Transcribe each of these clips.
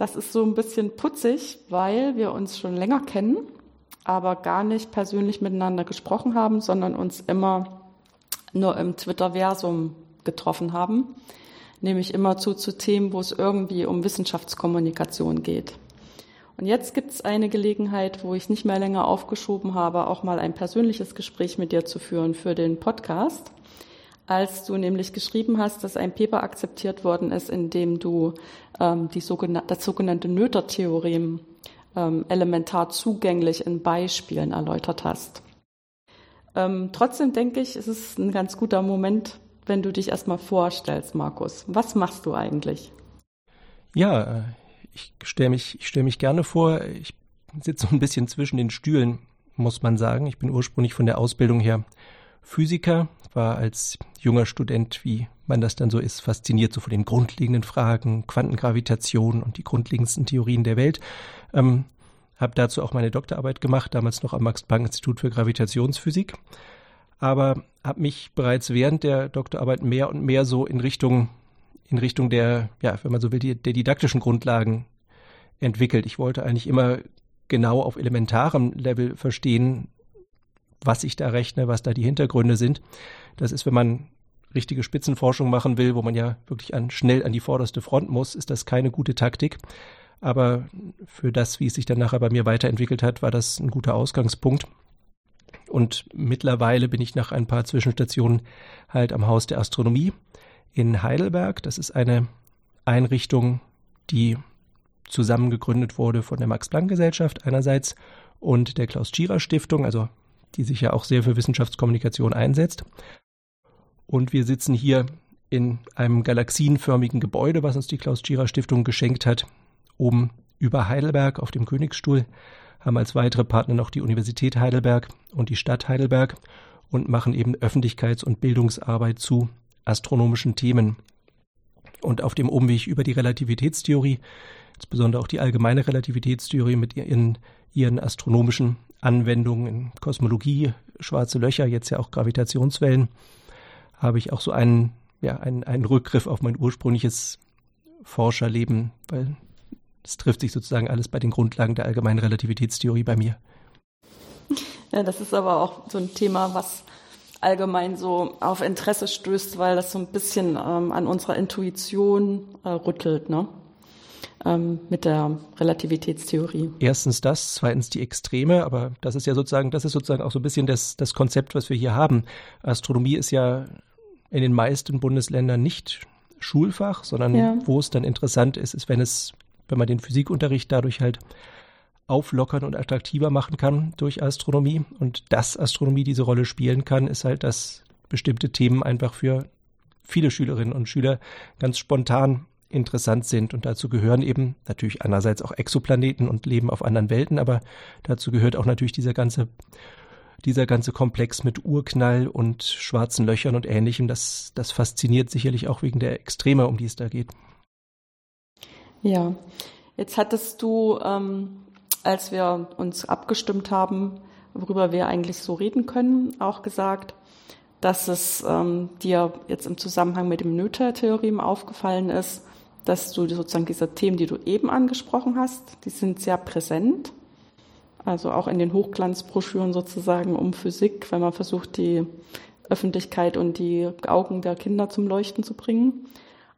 Das ist so ein bisschen putzig, weil wir uns schon länger kennen, aber gar nicht persönlich miteinander gesprochen haben, sondern uns immer nur im Twitterversum getroffen haben, nämlich immer zu, zu Themen, wo es irgendwie um Wissenschaftskommunikation geht. Und jetzt gibt es eine Gelegenheit, wo ich nicht mehr länger aufgeschoben habe, auch mal ein persönliches Gespräch mit dir zu führen für den Podcast als du nämlich geschrieben hast, dass ein Paper akzeptiert worden ist, in dem du ähm, die sogenannte, das sogenannte Noether-Theorem ähm, elementar zugänglich in Beispielen erläutert hast. Ähm, trotzdem denke ich, es ist ein ganz guter Moment, wenn du dich erstmal vorstellst, Markus. Was machst du eigentlich? Ja, äh, ich stelle mich, ich stelle mich gerne vor. Ich sitze so ein bisschen zwischen den Stühlen, muss man sagen. Ich bin ursprünglich von der Ausbildung her Physiker, war als junger Student, wie man das dann so ist, fasziniert so von den grundlegenden Fragen, Quantengravitation und die grundlegendsten Theorien der Welt. Ähm, habe dazu auch meine Doktorarbeit gemacht, damals noch am Max-Planck-Institut für Gravitationsphysik. Aber habe mich bereits während der Doktorarbeit mehr und mehr so in Richtung, in Richtung der, ja, wenn man so will, die, der didaktischen Grundlagen entwickelt. Ich wollte eigentlich immer genau auf elementarem Level verstehen, was ich da rechne, was da die Hintergründe sind. Das ist, wenn man richtige Spitzenforschung machen will, wo man ja wirklich an, schnell an die vorderste Front muss, ist das keine gute Taktik. Aber für das, wie es sich dann nachher bei mir weiterentwickelt hat, war das ein guter Ausgangspunkt. Und mittlerweile bin ich nach ein paar Zwischenstationen halt am Haus der Astronomie in Heidelberg. Das ist eine Einrichtung, die zusammen gegründet wurde von der Max-Planck-Gesellschaft einerseits und der Klaus-Tschira-Stiftung, also die sich ja auch sehr für Wissenschaftskommunikation einsetzt. Und wir sitzen hier in einem galaxienförmigen Gebäude, was uns die Klaus-Tschira-Stiftung geschenkt hat, oben über Heidelberg auf dem Königsstuhl, haben als weitere Partner noch die Universität Heidelberg und die Stadt Heidelberg und machen eben Öffentlichkeits- und Bildungsarbeit zu astronomischen Themen. Und auf dem Umweg über die Relativitätstheorie, insbesondere auch die allgemeine Relativitätstheorie mit ihren, ihren astronomischen Anwendungen in Kosmologie, schwarze Löcher, jetzt ja auch Gravitationswellen, habe ich auch so einen, ja, einen, einen Rückgriff auf mein ursprüngliches Forscherleben, weil es trifft sich sozusagen alles bei den Grundlagen der allgemeinen Relativitätstheorie bei mir. Ja, das ist aber auch so ein Thema, was allgemein so auf Interesse stößt, weil das so ein bisschen ähm, an unserer Intuition äh, rüttelt, ne? Ähm, mit der Relativitätstheorie. Erstens das, zweitens die Extreme, aber das ist ja sozusagen, das ist sozusagen auch so ein bisschen das, das Konzept, was wir hier haben. Astronomie ist ja in den meisten Bundesländern nicht Schulfach, sondern ja. wo es dann interessant ist, ist, wenn es, wenn man den Physikunterricht dadurch halt auflockern und attraktiver machen kann durch Astronomie. Und dass Astronomie diese Rolle spielen kann, ist halt, dass bestimmte Themen einfach für viele Schülerinnen und Schüler ganz spontan interessant sind. Und dazu gehören eben natürlich einerseits auch Exoplaneten und Leben auf anderen Welten, aber dazu gehört auch natürlich dieser ganze dieser ganze Komplex mit Urknall und schwarzen Löchern und ähnlichem, das, das fasziniert sicherlich auch wegen der Extreme, um die es da geht. Ja, jetzt hattest du, ähm, als wir uns abgestimmt haben, worüber wir eigentlich so reden können, auch gesagt, dass es ähm, dir jetzt im Zusammenhang mit dem Noether-Theorem aufgefallen ist, dass du sozusagen diese Themen, die du eben angesprochen hast, die sind sehr präsent. Also auch in den Hochglanzbroschüren sozusagen um Physik, wenn man versucht, die Öffentlichkeit und die Augen der Kinder zum Leuchten zu bringen.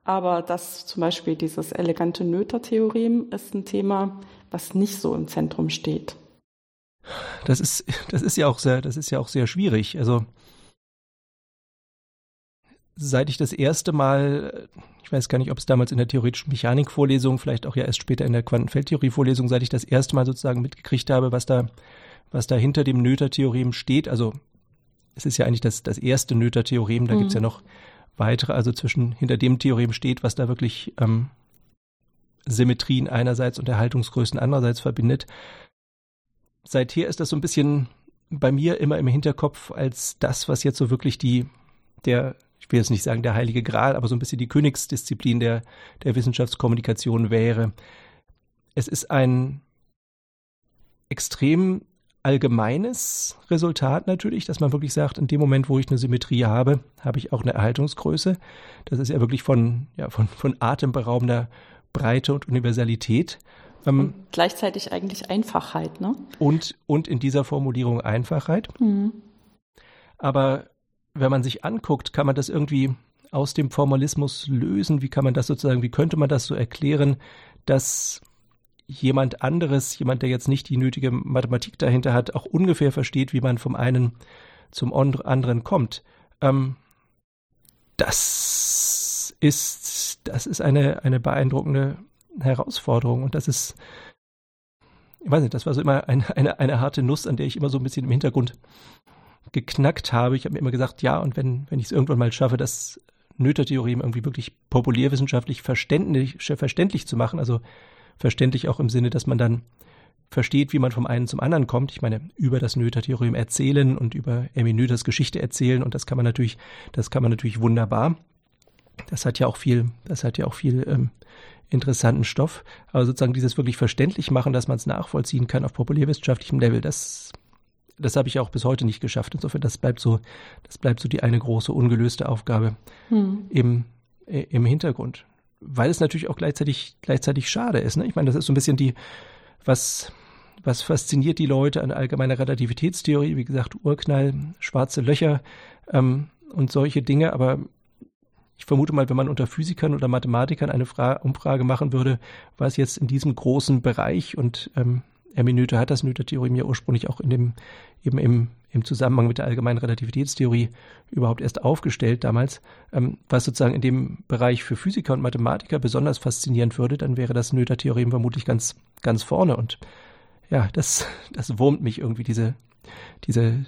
Aber das zum Beispiel dieses elegante Noether-Theorem ist ein Thema, was nicht so im Zentrum steht. Das ist, das ist ja auch sehr, das ist ja auch sehr schwierig. Also seit ich das erste Mal, ich weiß gar nicht, ob es damals in der theoretischen Mechanik-Vorlesung, vielleicht auch ja erst später in der Quantenfeldtheorie-Vorlesung, seit ich das erste Mal sozusagen mitgekriegt habe, was da, was da hinter dem Noether-Theorem steht. Also es ist ja eigentlich das, das erste Noether-Theorem, da mhm. gibt's ja noch weitere, also zwischen hinter dem Theorem steht, was da wirklich ähm, Symmetrien einerseits und Erhaltungsgrößen andererseits verbindet. Seither ist das so ein bisschen bei mir immer im Hinterkopf als das, was jetzt so wirklich die, der, ich will jetzt nicht sagen der heilige Gral, aber so ein bisschen die Königsdisziplin der, der Wissenschaftskommunikation wäre. Es ist ein extrem allgemeines Resultat natürlich, dass man wirklich sagt, in dem Moment, wo ich eine Symmetrie habe, habe ich auch eine Erhaltungsgröße. Das ist ja wirklich von, ja, von, von atemberaubender Breite und Universalität. Ähm, und gleichzeitig eigentlich Einfachheit, ne? Und, und in dieser Formulierung Einfachheit. Mhm. Aber wenn man sich anguckt, kann man das irgendwie aus dem Formalismus lösen? Wie kann man das sozusagen, wie könnte man das so erklären, dass jemand anderes, jemand, der jetzt nicht die nötige Mathematik dahinter hat, auch ungefähr versteht, wie man vom einen zum anderen kommt. Ähm, das ist, das ist eine, eine beeindruckende Herausforderung und das ist, ich weiß nicht, das war so immer eine, eine, eine harte Nuss, an der ich immer so ein bisschen im Hintergrund geknackt habe. Ich habe mir immer gesagt, ja, und wenn, wenn ich es irgendwann mal schaffe, das Noether-Theorem irgendwie wirklich populärwissenschaftlich verständlich, verständlich zu machen, also verständlich auch im Sinne, dass man dann versteht, wie man vom einen zum anderen kommt. Ich meine, über das Noether-Theorem erzählen und über Emmy Noethers Geschichte erzählen und das kann man natürlich, das kann man natürlich wunderbar. Das hat ja auch viel, das hat ja auch viel ähm, interessanten Stoff. Aber sozusagen dieses wirklich verständlich machen, dass man es nachvollziehen kann auf populärwissenschaftlichem Level, das, das habe ich auch bis heute nicht geschafft. Insofern, das bleibt so, das bleibt so die eine große ungelöste Aufgabe hm. im, äh, im Hintergrund weil es natürlich auch gleichzeitig, gleichzeitig schade ist. Ne? Ich meine, das ist so ein bisschen die, was, was fasziniert die Leute an allgemeiner Relativitätstheorie, wie gesagt, Urknall, schwarze Löcher ähm, und solche Dinge, aber ich vermute mal, wenn man unter Physikern oder Mathematikern eine Fra Umfrage machen würde, was jetzt in diesem großen Bereich und ähm, Hermeneuter hat das Noether-Theorem ja ursprünglich auch in dem, eben im, im Zusammenhang mit der allgemeinen Relativitätstheorie überhaupt erst aufgestellt damals. Ähm, was sozusagen in dem Bereich für Physiker und Mathematiker besonders faszinierend würde, dann wäre das Noether-Theorem vermutlich ganz, ganz vorne. Und ja, das, das wurmt mich irgendwie, diese, diese,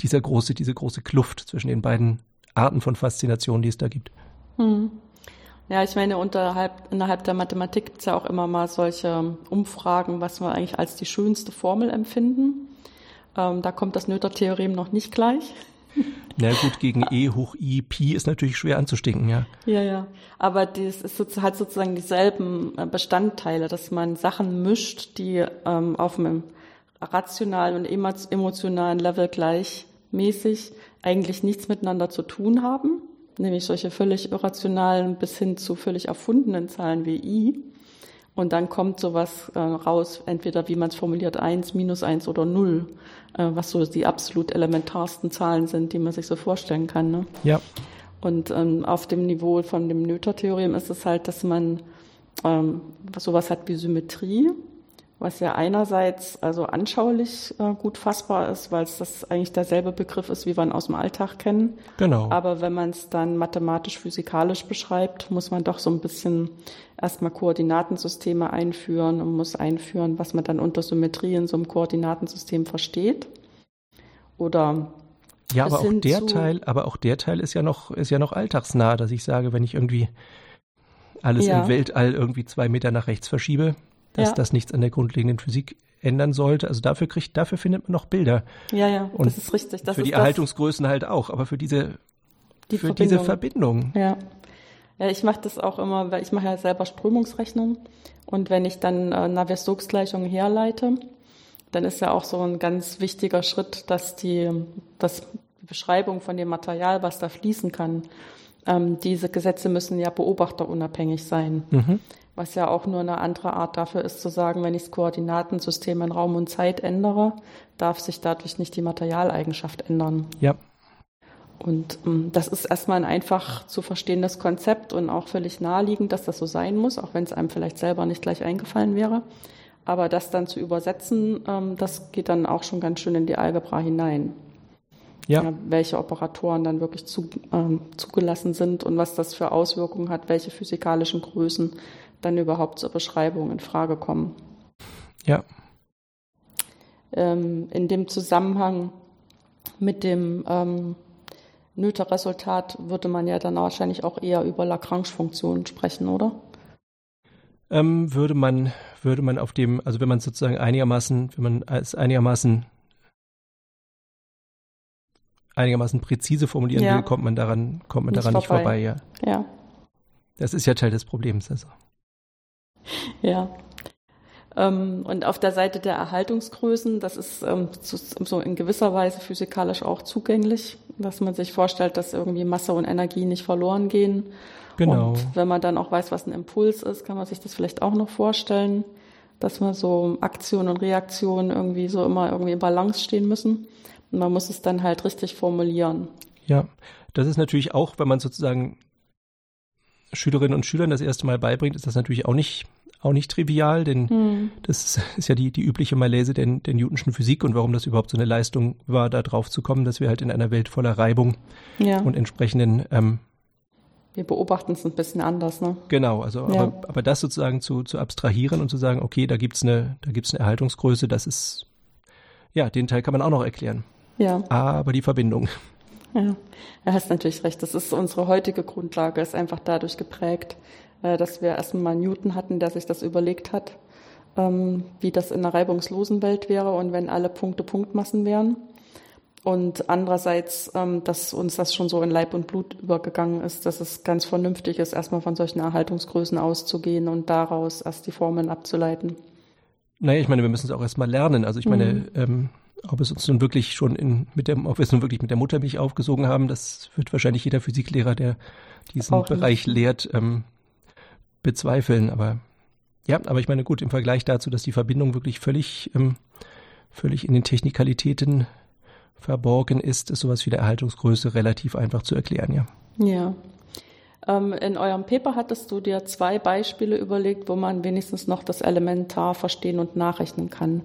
dieser große, diese große Kluft zwischen den beiden Arten von Faszination, die es da gibt. Hm. Ja, ich meine, unterhalb, innerhalb der Mathematik gibt es ja auch immer mal solche Umfragen, was wir eigentlich als die schönste Formel empfinden. Ähm, da kommt das Noether-Theorem noch nicht gleich. Na gut, gegen E hoch I Pi ist natürlich schwer anzustinken, ja. Ja, ja. Aber das ist hat sozusagen dieselben äh, Bestandteile, dass man Sachen mischt, die ähm, auf einem rationalen und emotionalen Level gleichmäßig eigentlich nichts miteinander zu tun haben nämlich solche völlig irrationalen bis hin zu völlig erfundenen Zahlen wie i. Und dann kommt sowas äh, raus, entweder wie man es formuliert, eins, minus eins oder null, äh, was so die absolut elementarsten Zahlen sind, die man sich so vorstellen kann. Ne? Ja. Und ähm, auf dem Niveau von dem Noether-Theorem ist es halt, dass man ähm, sowas hat wie Symmetrie was ja einerseits also anschaulich äh, gut fassbar ist, weil es das eigentlich derselbe Begriff ist, wie wir ihn aus dem Alltag kennen. Genau. Aber wenn man es dann mathematisch-physikalisch beschreibt, muss man doch so ein bisschen erstmal Koordinatensysteme einführen und muss einführen, was man dann unter Symmetrie in so einem Koordinatensystem versteht. Oder ja, aber auch der Teil, aber auch der Teil ist ja noch, ist ja noch alltagsnah, dass ich sage, wenn ich irgendwie alles ja. im Weltall irgendwie zwei Meter nach rechts verschiebe, dass ja. das nichts an der grundlegenden Physik ändern sollte. Also dafür kriegt, dafür findet man noch Bilder. Ja, ja, Und das ist richtig. Das für ist die Erhaltungsgrößen halt auch, aber für diese, die für Verbindung. diese Verbindung. Ja. Ja, ich mache das auch immer, weil ich mache ja selber Strömungsrechnung und wenn ich dann äh, Navier-Stokes-Gleichungen herleite, dann ist ja auch so ein ganz wichtiger Schritt, dass die, dass die Beschreibung von dem Material, was da fließen kann, ähm, diese Gesetze müssen ja beobachterunabhängig sein. Mhm was ja auch nur eine andere Art dafür ist zu sagen, wenn ich das Koordinatensystem in Raum und Zeit ändere, darf sich dadurch nicht die Materialeigenschaft ändern. Ja. Und ähm, das ist erstmal ein einfach zu verstehendes Konzept und auch völlig naheliegend, dass das so sein muss, auch wenn es einem vielleicht selber nicht gleich eingefallen wäre. Aber das dann zu übersetzen, ähm, das geht dann auch schon ganz schön in die Algebra hinein. Ja. ja welche Operatoren dann wirklich zu, ähm, zugelassen sind und was das für Auswirkungen hat, welche physikalischen Größen dann überhaupt zur Beschreibung in Frage kommen. Ja. Ähm, in dem Zusammenhang mit dem ähm, Noether-Resultat würde man ja dann wahrscheinlich auch eher über Lagrange-Funktionen sprechen, oder? ähm, würde man, würde man auf dem, also wenn man sozusagen einigermaßen, wenn man es einigermaßen einigermaßen präzise formulieren ja. will, kommt man daran, kommt man nicht daran vorbei. nicht vorbei, ja. Ja. Das ist ja Teil des Problems, also. Ja. Ähm, und auf der Seite der Erhaltungsgrößen, das ist ähm, so in gewisser Weise physikalisch auch zugänglich, dass man sich vorstellt, dass irgendwie Masse und Energie nicht verloren gehen. Genau. Und wenn man dann auch weiß, was ein Impuls ist, kann man sich das vielleicht auch noch vorstellen, dass man so Aktion und Reaktion irgendwie so immer irgendwie in Balance stehen müssen. Und man muss es dann halt richtig formulieren. Ja, das ist natürlich auch, wenn man sozusagen Schülerinnen und Schülern das erste Mal beibringt, ist das natürlich auch nicht auch nicht trivial, denn hm. das ist ja die, die übliche Malaise der, der Newtonschen Physik und warum das überhaupt so eine Leistung war, da drauf zu kommen, dass wir halt in einer Welt voller Reibung ja. und entsprechenden ähm, wir beobachten es ein bisschen anders, ne? Genau, also ja. aber, aber das sozusagen zu, zu abstrahieren und zu sagen, okay, da gibt's eine, da gibt's eine Erhaltungsgröße, das ist ja, den Teil kann man auch noch erklären. Ja. Aber die Verbindung. Ja, er hast natürlich recht. Das ist unsere heutige Grundlage, ist einfach dadurch geprägt, äh, dass wir erstmal Newton hatten, der sich das überlegt hat, ähm, wie das in einer reibungslosen Welt wäre und wenn alle Punkte Punktmassen wären. Und andererseits, ähm, dass uns das schon so in Leib und Blut übergegangen ist, dass es ganz vernünftig ist, erstmal von solchen Erhaltungsgrößen auszugehen und daraus erst die Formeln abzuleiten. Naja, ich meine, wir müssen es auch erstmal lernen. Also ich meine, mhm. ähm, ob es uns nun wirklich schon in, mit dem, ob wir es nun wirklich mit der Muttermilch aufgesogen haben, das wird wahrscheinlich jeder Physiklehrer, der diesen auch Bereich nicht. lehrt, ähm, bezweifeln. Aber ja, aber ich meine, gut, im Vergleich dazu, dass die Verbindung wirklich völlig, ähm, völlig in den Technikalitäten verborgen ist, ist sowas wie der Erhaltungsgröße relativ einfach zu erklären, ja. Ja. Ähm, in eurem Paper hattest du dir zwei Beispiele überlegt, wo man wenigstens noch das Elementar verstehen und nachrechnen kann.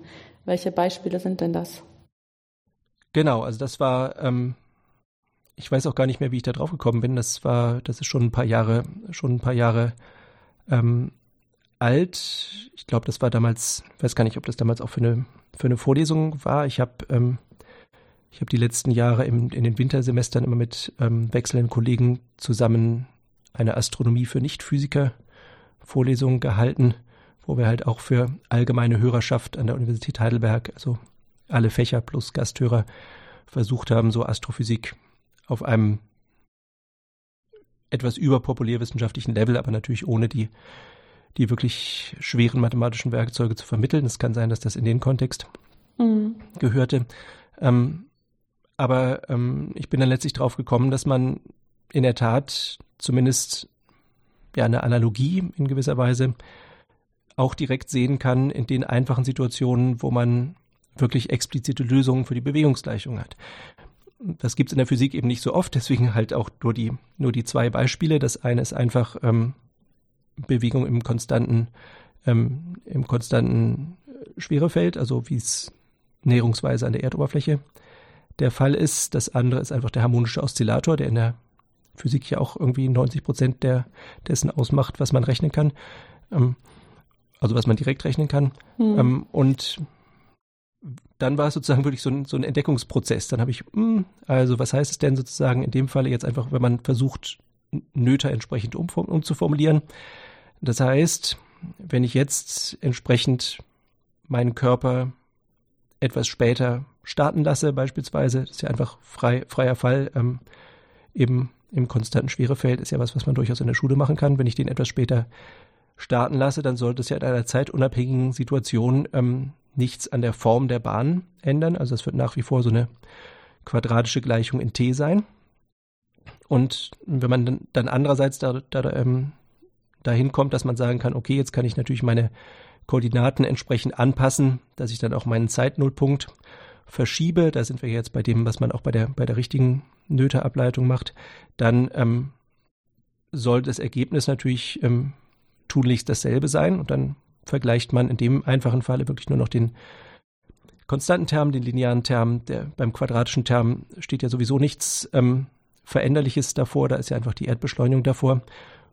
Welche Beispiele sind denn das? Genau, also das war, ähm, ich weiß auch gar nicht mehr, wie ich da drauf gekommen bin. Das war, das ist schon ein paar Jahre, schon ein paar Jahre ähm, alt. Ich glaube, das war damals, weiß gar nicht, ob das damals auch für eine, für eine Vorlesung war. Ich habe ähm, ich habe die letzten Jahre im, in den Wintersemestern immer mit ähm, wechselnden Kollegen zusammen eine Astronomie für Nichtphysiker Vorlesung gehalten, wo wir halt auch für allgemeine Hörerschaft an der Universität Heidelberg, also alle Fächer plus Gasthörer, versucht haben, so Astrophysik auf einem etwas überpopulärwissenschaftlichen Level, aber natürlich ohne die, die wirklich schweren mathematischen Werkzeuge zu vermitteln. Es kann sein, dass das in den Kontext mhm. gehörte. Ähm, aber ähm, ich bin dann letztlich drauf gekommen, dass man in der Tat zumindest ja eine Analogie in gewisser Weise auch direkt sehen kann in den einfachen Situationen, wo man wirklich explizite Lösungen für die Bewegungsgleichung hat. Das gibt es in der Physik eben nicht so oft, deswegen halt auch nur die, nur die zwei Beispiele. Das eine ist einfach ähm, Bewegung im konstanten, ähm, im konstanten Schwerefeld, also wie es näherungsweise an der Erdoberfläche der Fall ist. Das andere ist einfach der harmonische Oszillator, der in der Physik ja auch irgendwie 90 Prozent der, dessen ausmacht, was man rechnen kann. Ähm, also was man direkt rechnen kann. Hm. Ähm, und dann war es sozusagen wirklich so ein, so ein Entdeckungsprozess. Dann habe ich, mh, hm, also was heißt es denn sozusagen in dem Falle jetzt einfach, wenn man versucht, Nöter entsprechend um, umzuformulieren. Das heißt, wenn ich jetzt entsprechend meinen Körper etwas später starten lasse, beispielsweise, das ist ja einfach frei, freier Fall, ähm, eben im konstanten Schwerefeld ist ja was, was man durchaus in der Schule machen kann. Wenn ich den etwas später starten lasse, dann sollte es ja in einer zeitunabhängigen Situation ähm, nichts an der Form der Bahn ändern. Also es wird nach wie vor so eine quadratische Gleichung in t sein. Und wenn man dann, dann andererseits da, da, ähm, dahin kommt, dass man sagen kann, okay, jetzt kann ich natürlich meine Koordinaten entsprechend anpassen, dass ich dann auch meinen Zeitnullpunkt verschiebe, da sind wir jetzt bei dem, was man auch bei der, bei der richtigen Nöteableitung macht, dann ähm, soll das Ergebnis natürlich ähm, tunlichst dasselbe sein und dann vergleicht man in dem einfachen Falle wirklich nur noch den konstanten Term, den linearen Term. Der, beim quadratischen Term steht ja sowieso nichts ähm, Veränderliches davor, da ist ja einfach die Erdbeschleunigung davor.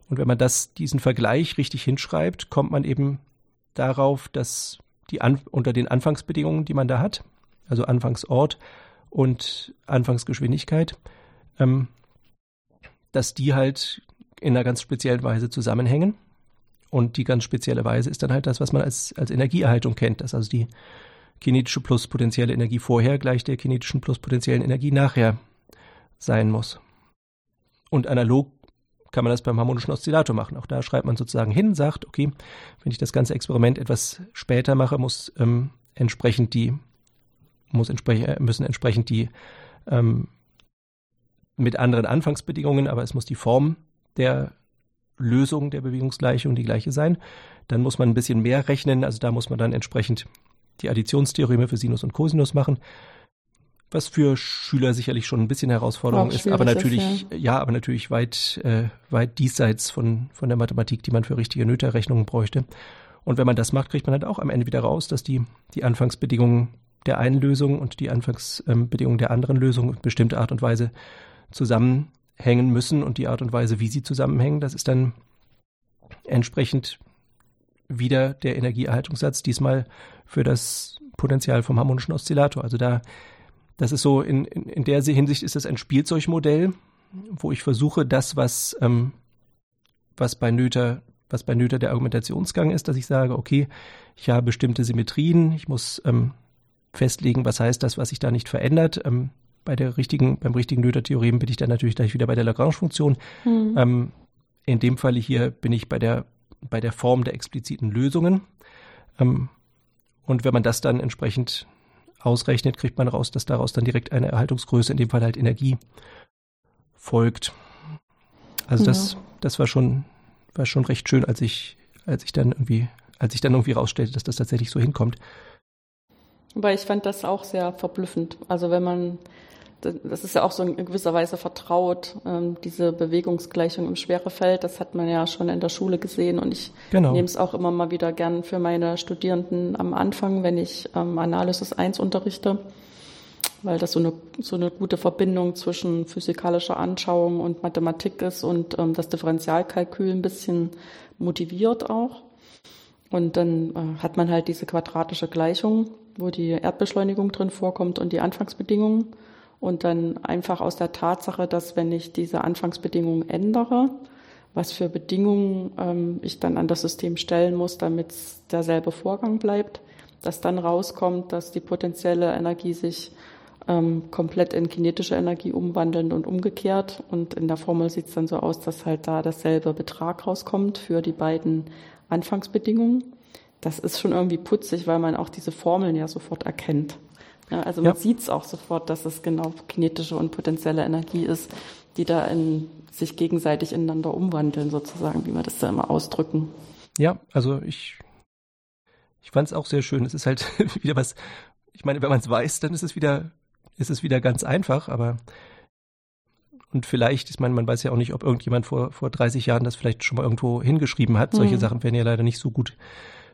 Und wenn man das, diesen Vergleich richtig hinschreibt, kommt man eben darauf, dass die an, unter den Anfangsbedingungen, die man da hat, also Anfangsort und Anfangsgeschwindigkeit, ähm, dass die halt in einer ganz speziellen Weise zusammenhängen Und die ganz spezielle Weise ist dann halt das, was man als, als Energieerhaltung kennt, dass also die kinetische plus potenzielle Energie vorher gleich der kinetischen plus potenziellen Energie nachher sein muss. Und analog kann man das beim harmonischen Oszillator machen. Auch da schreibt man sozusagen hin, sagt, okay, wenn ich das ganze Experiment etwas später mache, muss ähm, entsprechend die, muss entsprechend, äh, müssen entsprechend die ähm, mit anderen Anfangsbedingungen, aber es muss die Form der Lösung der Bewegungsgleichung die gleiche sein. Dann muss man ein bisschen mehr rechnen, also da muss man dann entsprechend die Additionstheoreme für Sinus und Cosinus machen was für Schüler sicherlich schon ein bisschen Herausforderung ist, aber natürlich, ist, ja. ja. aber natürlich weit, äh, weit diesseits von, von der Mathematik, die man für richtige Noether-Rechnungen bräuchte. Und wenn man das macht, kriegt man halt auch am Ende wieder raus, dass die, die Anfangsbedingungen der einen Lösung und die Anfangsbedingungen der anderen Lösung in bestimmter Art und Weise zusammenhängen müssen und die Art und Weise, wie sie zusammenhängen, das ist dann entsprechend wieder der Energieerhaltungssatz, diesmal für das Potenzial vom harmonischen Oszillator. Also da das ist so, in, in, in der Hinsicht ist es ein Spielzeugmodell, wo ich versuche, das, was, ähm, was bei Nöter, was bei Nöter der Argumentationsgang ist, dass ich sage, okay, ich habe bestimmte Symmetrien, ich muss ähm, festlegen, was heißt das, was sich da nicht verändert. Ähm, bei der richtigen, beim richtigen Noether-Theorem bin ich dann natürlich gleich wieder bei der Lagrange-Funktion. Mhm. Ähm, in dem Falle hier bin ich bei der, bei der Form der expliziten Lösungen. Ähm, und wenn man das dann entsprechend ausrechnet, kriegt man raus, dass daraus dann direkt eine Erhaltungsgröße, in dem Fall halt Energie, folgt. Also ja. das, das war schon, war schon recht schön, als ich, als ich dann irgendwie, als ich dann irgendwie rausstellte, dass das tatsächlich so hinkommt. Aber ich fand das auch sehr verblüffend. Also wenn man das ist ja auch so in gewisser Weise vertraut, ähm, diese Bewegungsgleichung im Schwerefeld. Das hat man ja schon in der Schule gesehen und ich genau. nehme es auch immer mal wieder gern für meine Studierenden am Anfang, wenn ich ähm, Analysis 1 unterrichte, weil das so eine, so eine gute Verbindung zwischen physikalischer Anschauung und Mathematik ist und ähm, das Differentialkalkül ein bisschen motiviert auch. Und dann äh, hat man halt diese quadratische Gleichung, wo die Erdbeschleunigung drin vorkommt und die Anfangsbedingungen. Und dann einfach aus der Tatsache, dass wenn ich diese Anfangsbedingungen ändere, was für Bedingungen ähm, ich dann an das System stellen muss, damit derselbe Vorgang bleibt, dass dann rauskommt, dass die potenzielle Energie sich ähm, komplett in kinetische Energie umwandeln und umgekehrt. Und in der Formel sieht es dann so aus, dass halt da dasselbe Betrag rauskommt für die beiden Anfangsbedingungen. Das ist schon irgendwie putzig, weil man auch diese Formeln ja sofort erkennt. Ja, also man ja. sieht es auch sofort, dass es genau kinetische und potenzielle Energie ist, die da in, sich gegenseitig ineinander umwandeln, sozusagen, wie wir das da immer ausdrücken. Ja, also ich, ich fand es auch sehr schön. Es ist halt wieder was, ich meine, wenn man es weiß, dann ist es wieder, ist es wieder ganz einfach, aber und vielleicht, ich meine, man weiß ja auch nicht, ob irgendjemand vor, vor 30 Jahren das vielleicht schon mal irgendwo hingeschrieben hat. Solche mhm. Sachen werden ja leider nicht so gut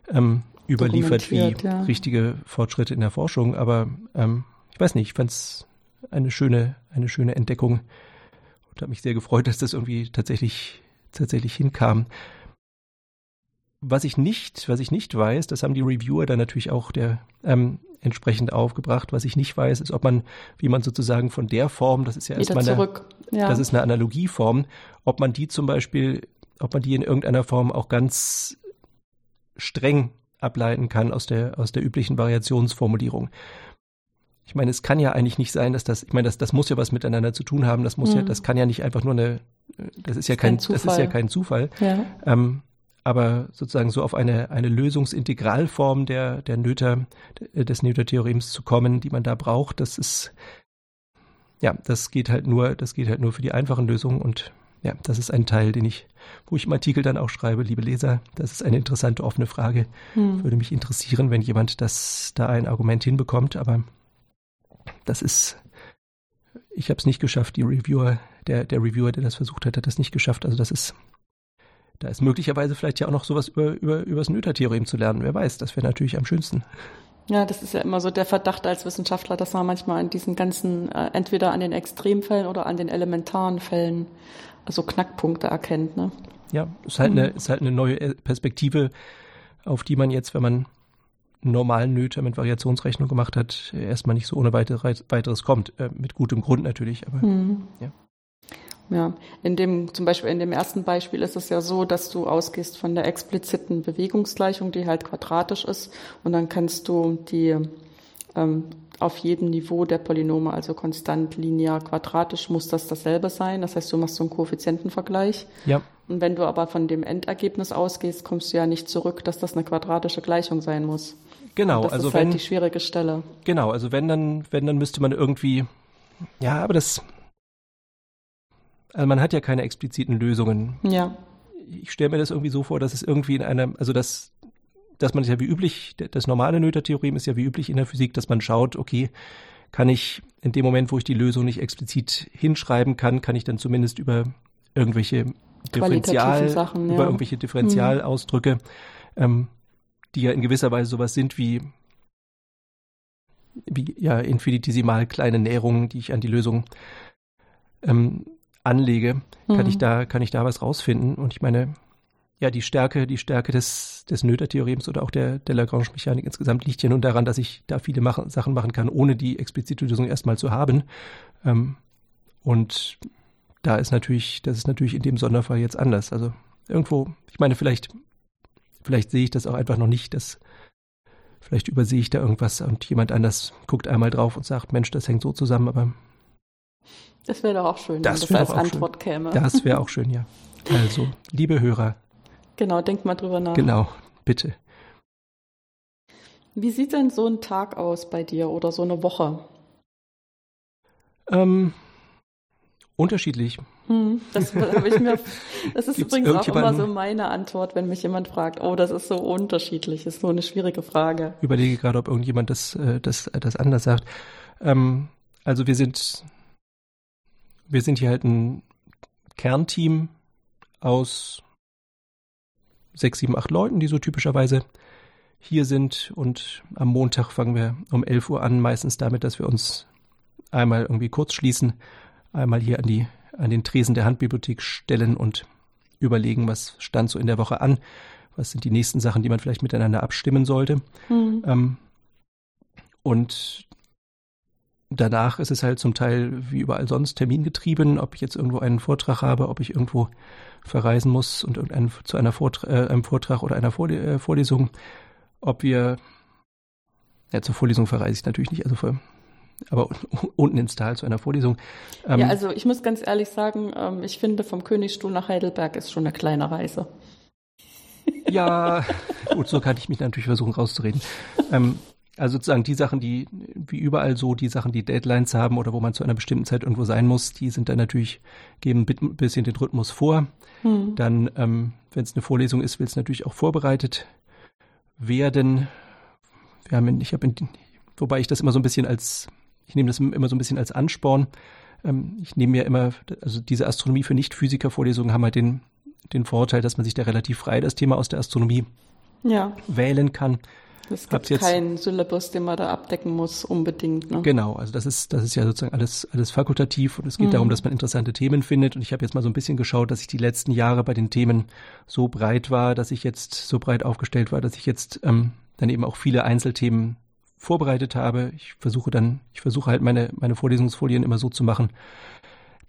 ähm, überliefert wie ja. richtige Fortschritte in der Forschung. Aber ähm, ich weiß nicht, ich fand es eine schöne, eine schöne Entdeckung und habe mich sehr gefreut, dass das irgendwie tatsächlich, tatsächlich hinkam. Was ich nicht, was ich nicht weiß, das haben die Reviewer dann natürlich auch der ähm, entsprechend aufgebracht. Was ich nicht weiß, ist, ob man, wie man sozusagen von der Form, das ist ja erstmal eine, ja. das ist eine Analogieform, ob man die zum Beispiel, ob man die in irgendeiner Form auch ganz streng ableiten kann aus der, aus der üblichen Variationsformulierung. Ich meine, es kann ja eigentlich nicht sein, dass das, ich meine, das, das muss ja was miteinander zu tun haben. Das muss mhm. ja, das kann ja nicht einfach nur eine, das ist ja kein, das ist ja kein Zufall. Ja. Ähm, aber sozusagen so auf eine, eine Lösungsintegralform der, der Noether, des Noether-Theorems zu kommen, die man da braucht, das ist, ja, das geht halt nur, das geht halt nur für die einfachen Lösungen und ja, das ist ein Teil, den ich, wo ich im Artikel dann auch schreibe, liebe Leser, das ist eine interessante offene Frage. Hm. Würde mich interessieren, wenn jemand das da ein Argument hinbekommt, aber das ist, ich habe es nicht geschafft, die Reviewer, der, der Reviewer, der das versucht hat, hat das nicht geschafft. Also das ist, da ist möglicherweise vielleicht ja auch noch sowas über, über, über das Noether-Theorem zu lernen. Wer weiß, das wäre natürlich am schönsten. Ja, das ist ja immer so der Verdacht als Wissenschaftler, dass man manchmal an diesen ganzen, äh, entweder an den Extremfällen oder an den elementaren Fällen also Knackpunkte erkennt. Ne? Ja, ist halt, mhm. eine, ist halt eine neue äh, Perspektive, auf die man jetzt, wenn man normalen Nöte mit Variationsrechnung gemacht hat, erstmal nicht so ohne weiteres kommt. Äh, mit gutem Grund natürlich, aber mhm. ja. Ja, in dem, zum Beispiel in dem ersten Beispiel ist es ja so, dass du ausgehst von der expliziten Bewegungsgleichung, die halt quadratisch ist, und dann kannst du die ähm, auf jedem Niveau der Polynome, also konstant, linear, quadratisch, muss das dasselbe sein. Das heißt, du machst so einen Koeffizientenvergleich. Ja. Und wenn du aber von dem Endergebnis ausgehst, kommst du ja nicht zurück, dass das eine quadratische Gleichung sein muss. Genau, das also ist halt wenn die schwierige Stelle. genau, also wenn dann wenn dann müsste man irgendwie ja, aber das also man hat ja keine expliziten Lösungen. Ja. Ich stelle mir das irgendwie so vor, dass es irgendwie in einer also das dass man es ja wie üblich das normale Noether-Theorem ist ja wie üblich in der Physik, dass man schaut, okay, kann ich in dem Moment, wo ich die Lösung nicht explizit hinschreiben kann, kann ich dann zumindest über irgendwelche Differential, Sachen, ja. über irgendwelche Differentialausdrücke, ähm, die ja in gewisser Weise sowas sind wie, wie ja infinitesimal kleine Näherungen, die ich an die Lösung ähm, anlege, kann Mhm. ich da, kann ich da was rausfinden. Und ich meine, ja, die Stärke, die Stärke des, des Noether-Theorems oder auch der, der Lagrange-Mechanik insgesamt liegt ja nun daran, dass ich da viele machen, Sachen machen kann, ohne die explizite Lösung erstmal zu haben. Ähm, und da ist natürlich, das ist natürlich in dem Sonderfall jetzt anders. Also irgendwo, ich meine, vielleicht, vielleicht sehe ich das auch einfach noch nicht, dass vielleicht übersehe ich da irgendwas und jemand anders guckt einmal drauf und sagt, Mensch, das hängt so zusammen, aber Das wäre doch auch schön, Das wenn das als Antwort käme. das wäre auch schön, ja. Also, liebe Hörer, Genau, denk mal drüber nach. genau, bitte. Wie sieht denn so ein Tag aus bei dir oder so eine Woche? Ähm, unterschiedlich. Hm, das habe ich mir. Das ist übrigens auch immer so meine Antwort, wenn mich jemand fragt, oh, das ist so unterschiedlich, ist so eine schwierige Frage. Überlege gerade, ob irgendjemand das, äh, das, äh, das anders sagt. Ähm, also wir sind, wir sind hier halt ein Kernteam aus sechs, sieben, acht Leuten, die so typischerweise hier sind. Und am Montag fangen wir um 11 Uhr an, meistens damit, dass wir uns einmal irgendwie kurz schließen, einmal hier an die, an den Tresen der Handbibliothek stellen und überlegen, was stand so in der Woche an, was sind die nächsten Sachen, die man vielleicht miteinander abstimmen sollte. Hm. Ähm, und danach ist es halt zum Teil wie überall sonst termingetrieben, ob ich jetzt irgendwo einen Vortrag habe, ob ich irgendwo verreisen muss und irgendein, zu einer Vortra äh, einem Vortrag oder einer Vorle äh, Vorlesung, ob wir, ja, zur Vorlesung verreise ich natürlich nicht, also für, aber unten ins Tal zu einer Vorlesung. Ähm, ja, also ich muss ganz ehrlich sagen, ähm, ich finde, vom Königsstuhl nach Heidelberg ist schon eine kleine Reise. Ja, gut, so kann ich mich natürlich versuchen rauszureden. Ähm, also sozusagen die Sachen, die wie überall so, die Sachen, die Deadlines haben oder wo man zu einer bestimmten Zeit irgendwo sein muss, die sind dann natürlich, geben ein bisschen den Rhythmus vor. Hm. Dann, ähm, wenn es eine Vorlesung ist, will es natürlich auch vorbereitet werden. Wir haben, in, ich habe, wobei ich das immer so ein bisschen als, ich nehme das immer so ein bisschen als Ansporn. Ähm, ich nehme ja immer, also diese Astronomie für Nicht-Physiker-Vorlesungen haben halt den, den Vorteil, dass man sich da relativ frei das Thema aus der Astronomie Ja, wählen kann. Es gibt jetzt- keinen Syllabus, den man da abdecken muss, unbedingt. Ne? Genau, also das ist, das ist ja sozusagen alles, alles fakultativ und es geht Mhm. darum, dass man interessante Themen findet. Und ich habe jetzt mal so ein bisschen geschaut, dass ich die letzten Jahre bei den Themen so breit war, dass ich jetzt so breit aufgestellt war, dass ich jetzt ähm, dann eben auch viele Einzelthemen vorbereitet habe. Ich versuche dann, ich versuche halt meine, meine Vorlesungsfolien immer so zu machen,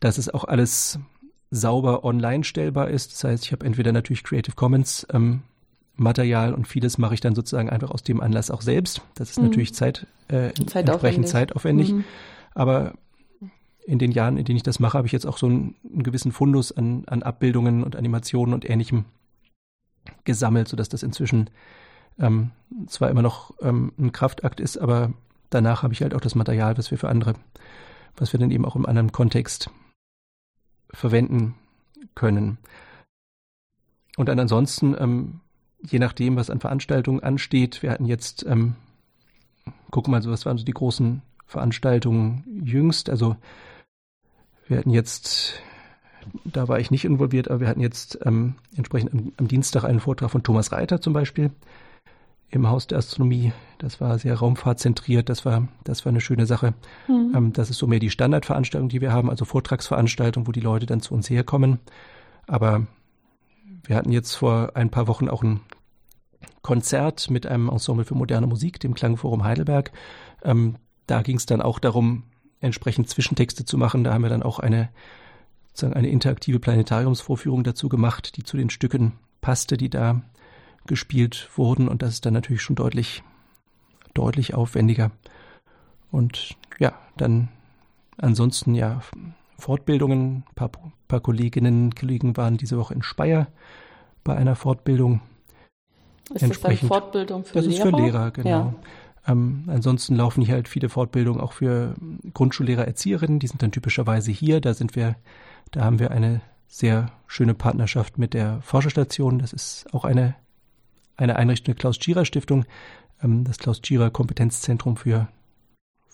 dass es auch alles sauber online stellbar ist. Das heißt, ich habe entweder natürlich Creative Commons ähm, Material und vieles mache ich dann sozusagen einfach aus dem Anlass auch selbst. Das ist Mhm. natürlich Zeit, äh, Zeitaufwendig. entsprechend zeitaufwendig. Mhm. Aber in den Jahren, in denen ich das mache, habe ich jetzt auch so einen, einen gewissen Fundus an, an Abbildungen und Animationen und Ähnlichem gesammelt, sodass das inzwischen ähm, zwar immer noch ähm, ein Kraftakt ist, aber danach habe ich halt auch das Material, was wir für andere, was wir dann eben auch im anderen Kontext verwenden können. Und dann ansonsten, ähm, je nachdem, was an Veranstaltungen ansteht, wir hatten jetzt, ähm, guck mal, so was waren so die großen Veranstaltungen jüngst. Also wir hatten jetzt, da war ich nicht involviert, aber wir hatten jetzt ähm, entsprechend am, am Dienstag einen Vortrag von Thomas Reiter zum Beispiel im Haus der Astronomie. Das war sehr raumfahrtzentriert, das war, das war eine schöne Sache. Mhm. Ähm, das ist so mehr die Standardveranstaltung, die wir haben, also Vortragsveranstaltung, wo die Leute dann zu uns herkommen. Aber wir hatten jetzt vor ein paar Wochen auch ein Konzert mit einem Ensemble für moderne Musik, dem Klangforum Heidelberg. Ähm, da ging es dann auch darum, entsprechend Zwischentexte zu machen. Da haben wir dann auch eine sozusagen eine interaktive Planetariumsvorführung dazu gemacht, die zu den Stücken passte, die da gespielt wurden. Und das ist dann natürlich schon deutlich, deutlich aufwendiger. Und ja, dann ansonsten ja Fortbildungen. Ein paar, paar Kolleginnen, Kollegen waren diese Woche in Speyer bei einer Fortbildung. Ist das eine Fortbildung für das Lehrer? Das ist für Lehrer, genau. Ja. Ähm, ansonsten laufen hier halt viele Fortbildungen auch für Grundschullehrer, Erzieherinnen. Die sind dann typischerweise hier. Da sind wir, da haben wir eine sehr schöne Partnerschaft mit der Forscherstation. Das ist auch eine, eine Einrichtung der Klaus-Tschira-Stiftung, ähm, das Klaus-Tschira-Kompetenzzentrum für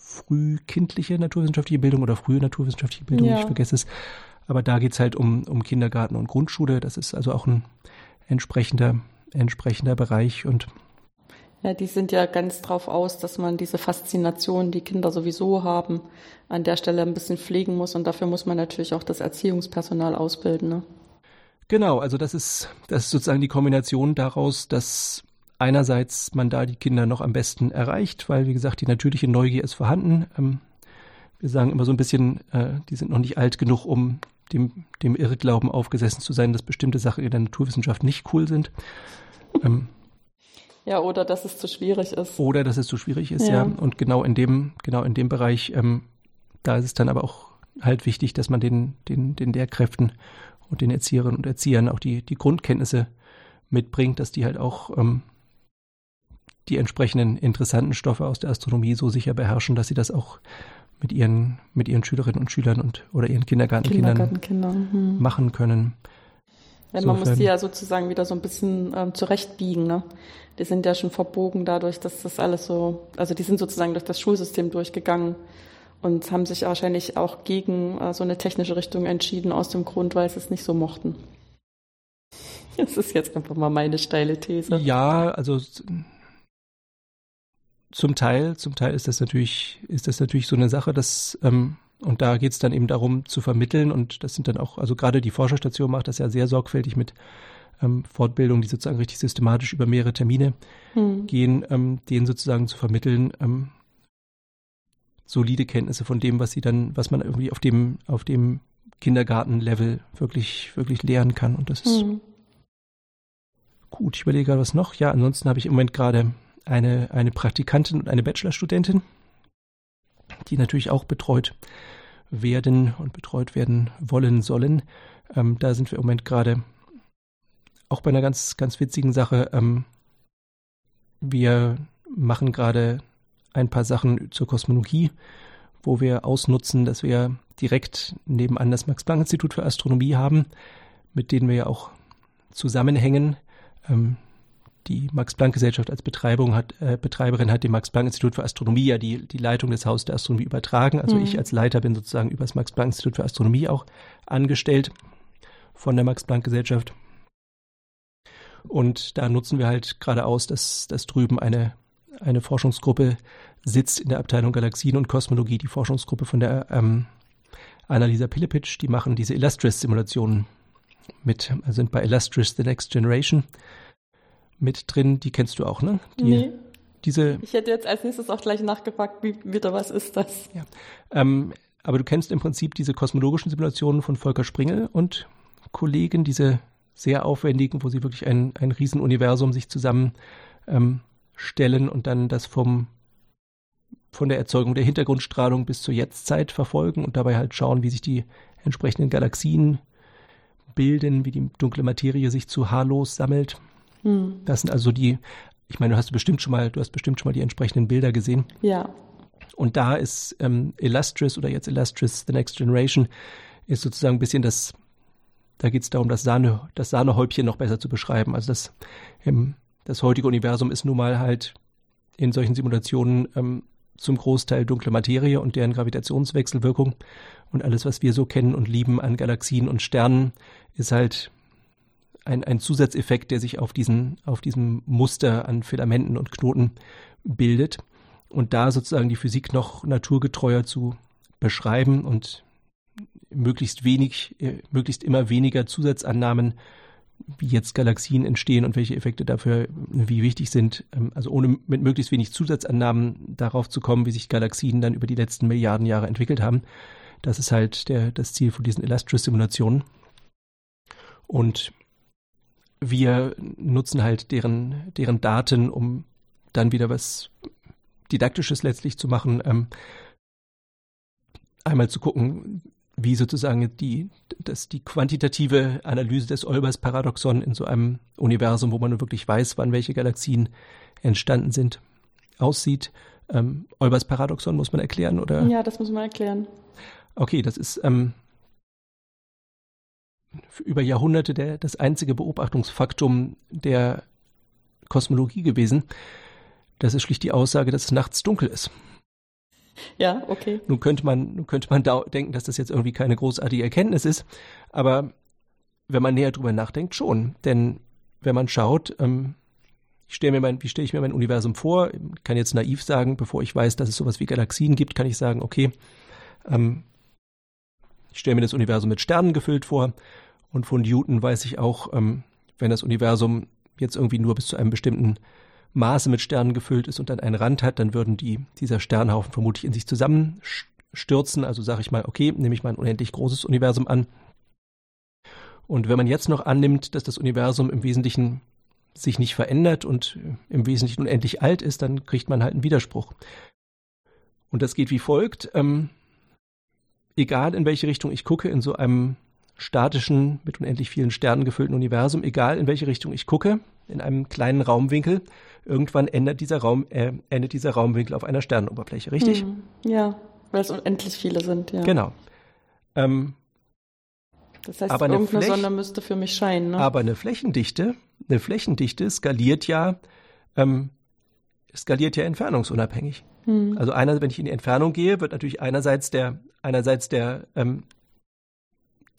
frühkindliche naturwissenschaftliche Bildung oder frühe naturwissenschaftliche Bildung, ja. ich vergesse es. Aber da geht es halt um, um Kindergarten und Grundschule. Das ist also auch ein entsprechender, entsprechender Bereich und ja, die sind ja ganz drauf aus, dass man diese Faszination, die Kinder sowieso haben, an der Stelle ein bisschen pflegen muss und dafür muss man natürlich auch das Erziehungspersonal ausbilden. Ne? Genau, also das ist, das ist sozusagen die Kombination daraus, dass einerseits man da die Kinder noch am besten erreicht, weil wie gesagt, die natürliche Neugier ist vorhanden. Ähm, wir sagen immer so ein bisschen, äh, die sind noch nicht alt genug, um dem, dem Irrglauben aufgesessen zu sein, dass bestimmte Sachen in der Naturwissenschaft nicht cool sind. Ähm, ja, oder dass es zu schwierig ist. Oder dass es zu schwierig ist, ja. ja. Und genau in dem, genau in dem Bereich, ähm, da ist es dann aber auch halt wichtig, dass man den, den, den Lehrkräften und den Erzieherinnen und Erziehern auch die, die Grundkenntnisse mitbringt, dass die halt auch ähm, die entsprechenden interessanten Stoffe aus der Astronomie so sicher beherrschen, dass sie das auch mit ihren, mit ihren Schülerinnen und Schülern und oder ihren Kindergartenkindern hm. machen können. Ja, man muss die ja sozusagen wieder so ein bisschen ähm, zurechtbiegen. Ne? Die sind ja schon verbogen dadurch, dass das alles so, also die sind sozusagen durch das Schulsystem durchgegangen und haben sich wahrscheinlich auch gegen äh, so eine technische Richtung entschieden, aus dem Grund, weil sie es nicht so mochten. Das ist jetzt einfach mal meine steile These. Ja, also zum Teil, zum Teil ist das natürlich, ist das natürlich so eine Sache, dass ähm, und da geht es dann eben darum zu vermitteln und das sind dann auch, also gerade die Forscherstation macht das ja sehr sorgfältig mit ähm, Fortbildungen, die sozusagen richtig systematisch über mehrere Termine hm. gehen, ähm, denen sozusagen zu vermitteln, ähm, solide Kenntnisse von dem, was sie dann, was man irgendwie auf dem, auf dem Kindergartenlevel wirklich, wirklich lehren kann. Und das ist hm. gut. Ich überlege gerade was noch. Ja, ansonsten habe ich im Moment gerade eine, eine Praktikantin und eine Bachelorstudentin, die natürlich auch betreut werden und betreut werden wollen sollen. Ähm, da sind wir im Moment gerade auch bei einer ganz, ganz witzigen Sache. Ähm, wir machen gerade ein paar Sachen zur Kosmologie, wo wir ausnutzen, dass wir direkt nebenan das Max-Planck-Institut für Astronomie haben, mit denen wir ja auch zusammenhängen. Ähm, die Max-Planck-Gesellschaft als Betreibung hat, äh, Betreiberin hat dem Max-Planck-Institut für Astronomie ja die, die Leitung des Hauses der Astronomie übertragen. Also mhm. ich als Leiter bin sozusagen über das Max-Planck-Institut für Astronomie auch angestellt von der Max-Planck-Gesellschaft. Und da nutzen wir halt gerade aus, dass, dass drüben eine, eine Forschungsgruppe sitzt in der Abteilung Galaxien und Kosmologie, die Forschungsgruppe von der ähm, Annalisa Pilipitsch, die machen diese Illustris-Simulationen mit, also sind bei Illustris The Next Generation mit drin. Die kennst du auch, ne? Die, nee. Diese, ich hätte jetzt als nächstes auch gleich nachgefragt, wie wieder was ist das? Ja. Ähm, aber du kennst im Prinzip diese kosmologischen Simulationen von Volker Springel und Kollegen, diese sehr aufwendigen, wo sie wirklich ein, ein Riesenuniversum sich zusammenstellen ähm, und dann das vom von der Erzeugung der Hintergrundstrahlung bis zur Jetztzeit verfolgen und dabei halt schauen, wie sich die entsprechenden Galaxien bilden, wie die dunkle Materie sich zu Halos sammelt. Hm. Das sind also die, ich meine, du hast bestimmt schon mal, du hast bestimmt schon mal die entsprechenden Bilder gesehen. Ja. Und da ist ähm, Illustris oder jetzt Illustris The Next Generation ist sozusagen ein bisschen das, da geht es darum, das, Sahne, das Sahnehäubchen noch besser zu beschreiben. Also das, ähm, das heutige Universum ist nun mal halt in solchen Simulationen ähm, zum Großteil dunkle Materie und deren Gravitationswechselwirkung. Und alles, was wir so kennen und lieben an Galaxien und Sternen, ist halt ein, ein Zusatzeffekt, der sich auf, diesen, auf diesem Muster an Filamenten und Knoten bildet. Und da sozusagen die Physik noch naturgetreuer zu beschreiben und möglichst wenig, äh, möglichst immer weniger Zusatzannahmen, wie jetzt Galaxien entstehen und welche Effekte dafür wie wichtig sind. Ähm, also ohne mit möglichst wenig Zusatzannahmen darauf zu kommen, wie sich Galaxien dann über die letzten Milliarden Jahre entwickelt haben. Das ist halt der, das Ziel von diesen Illustrious-Simulationen. Und wir nutzen halt deren, deren Daten, um dann wieder was Didaktisches letztlich zu machen. Ähm, einmal zu gucken, wie sozusagen die, dass die quantitative Analyse des Olbers-Paradoxon in so einem Universum, wo man wirklich weiß, wann welche Galaxien entstanden sind, aussieht. Ähm, Olbers-Paradoxon muss man erklären, oder? Ja, das muss man erklären. Okay, das ist ähm, über Jahrhunderte der, das einzige Beobachtungsfaktum der Kosmologie gewesen. Das ist schlicht die Aussage, dass es nachts dunkel ist. Ja, okay. Nun könnte man, nun könnte man denken, dass das jetzt irgendwie keine großartige Erkenntnis ist, aber wenn man näher drüber nachdenkt, schon. Denn wenn man schaut, ähm, ich stelle mir mein, wie stelle ich mir mein Universum vor? Ich kann jetzt naiv sagen, bevor ich weiß, dass es sowas wie Galaxien gibt, kann ich sagen, okay, ähm, ich stelle mir das Universum mit Sternen gefüllt vor und von Newton weiß ich auch, ähm, wenn das Universum jetzt irgendwie nur bis zu einem bestimmten Maße mit Sternen gefüllt ist und dann einen Rand hat, dann würden die, dieser Sternhaufen vermutlich in sich zusammenstürzen. Also sage ich mal, okay, nehme ich mal ein unendlich großes Universum an. Und wenn man jetzt noch annimmt, dass das Universum im Wesentlichen sich nicht verändert und im Wesentlichen unendlich alt ist, dann kriegt man halt einen Widerspruch. Und das geht wie folgt. Ähm, egal in welche Richtung ich gucke, in so einem statischen, mit unendlich vielen Sternen gefüllten Universum, egal in welche Richtung ich gucke, in einem kleinen Raumwinkel, irgendwann endet dieser Raum, äh, endet dieser Raumwinkel auf einer Sternenoberfläche, richtig? Hm, ja, weil es unendlich viele sind, ja. Genau. Ähm, das heißt, aber irgendeine Flech Sonne müsste für mich scheinen. Ne? Aber eine Flächendichte, eine Flächendichte skaliert ja, ähm, skaliert ja entfernungsunabhängig. Hm. Also einer, wenn ich in die Entfernung gehe, wird natürlich einerseits der, einerseits der ähm,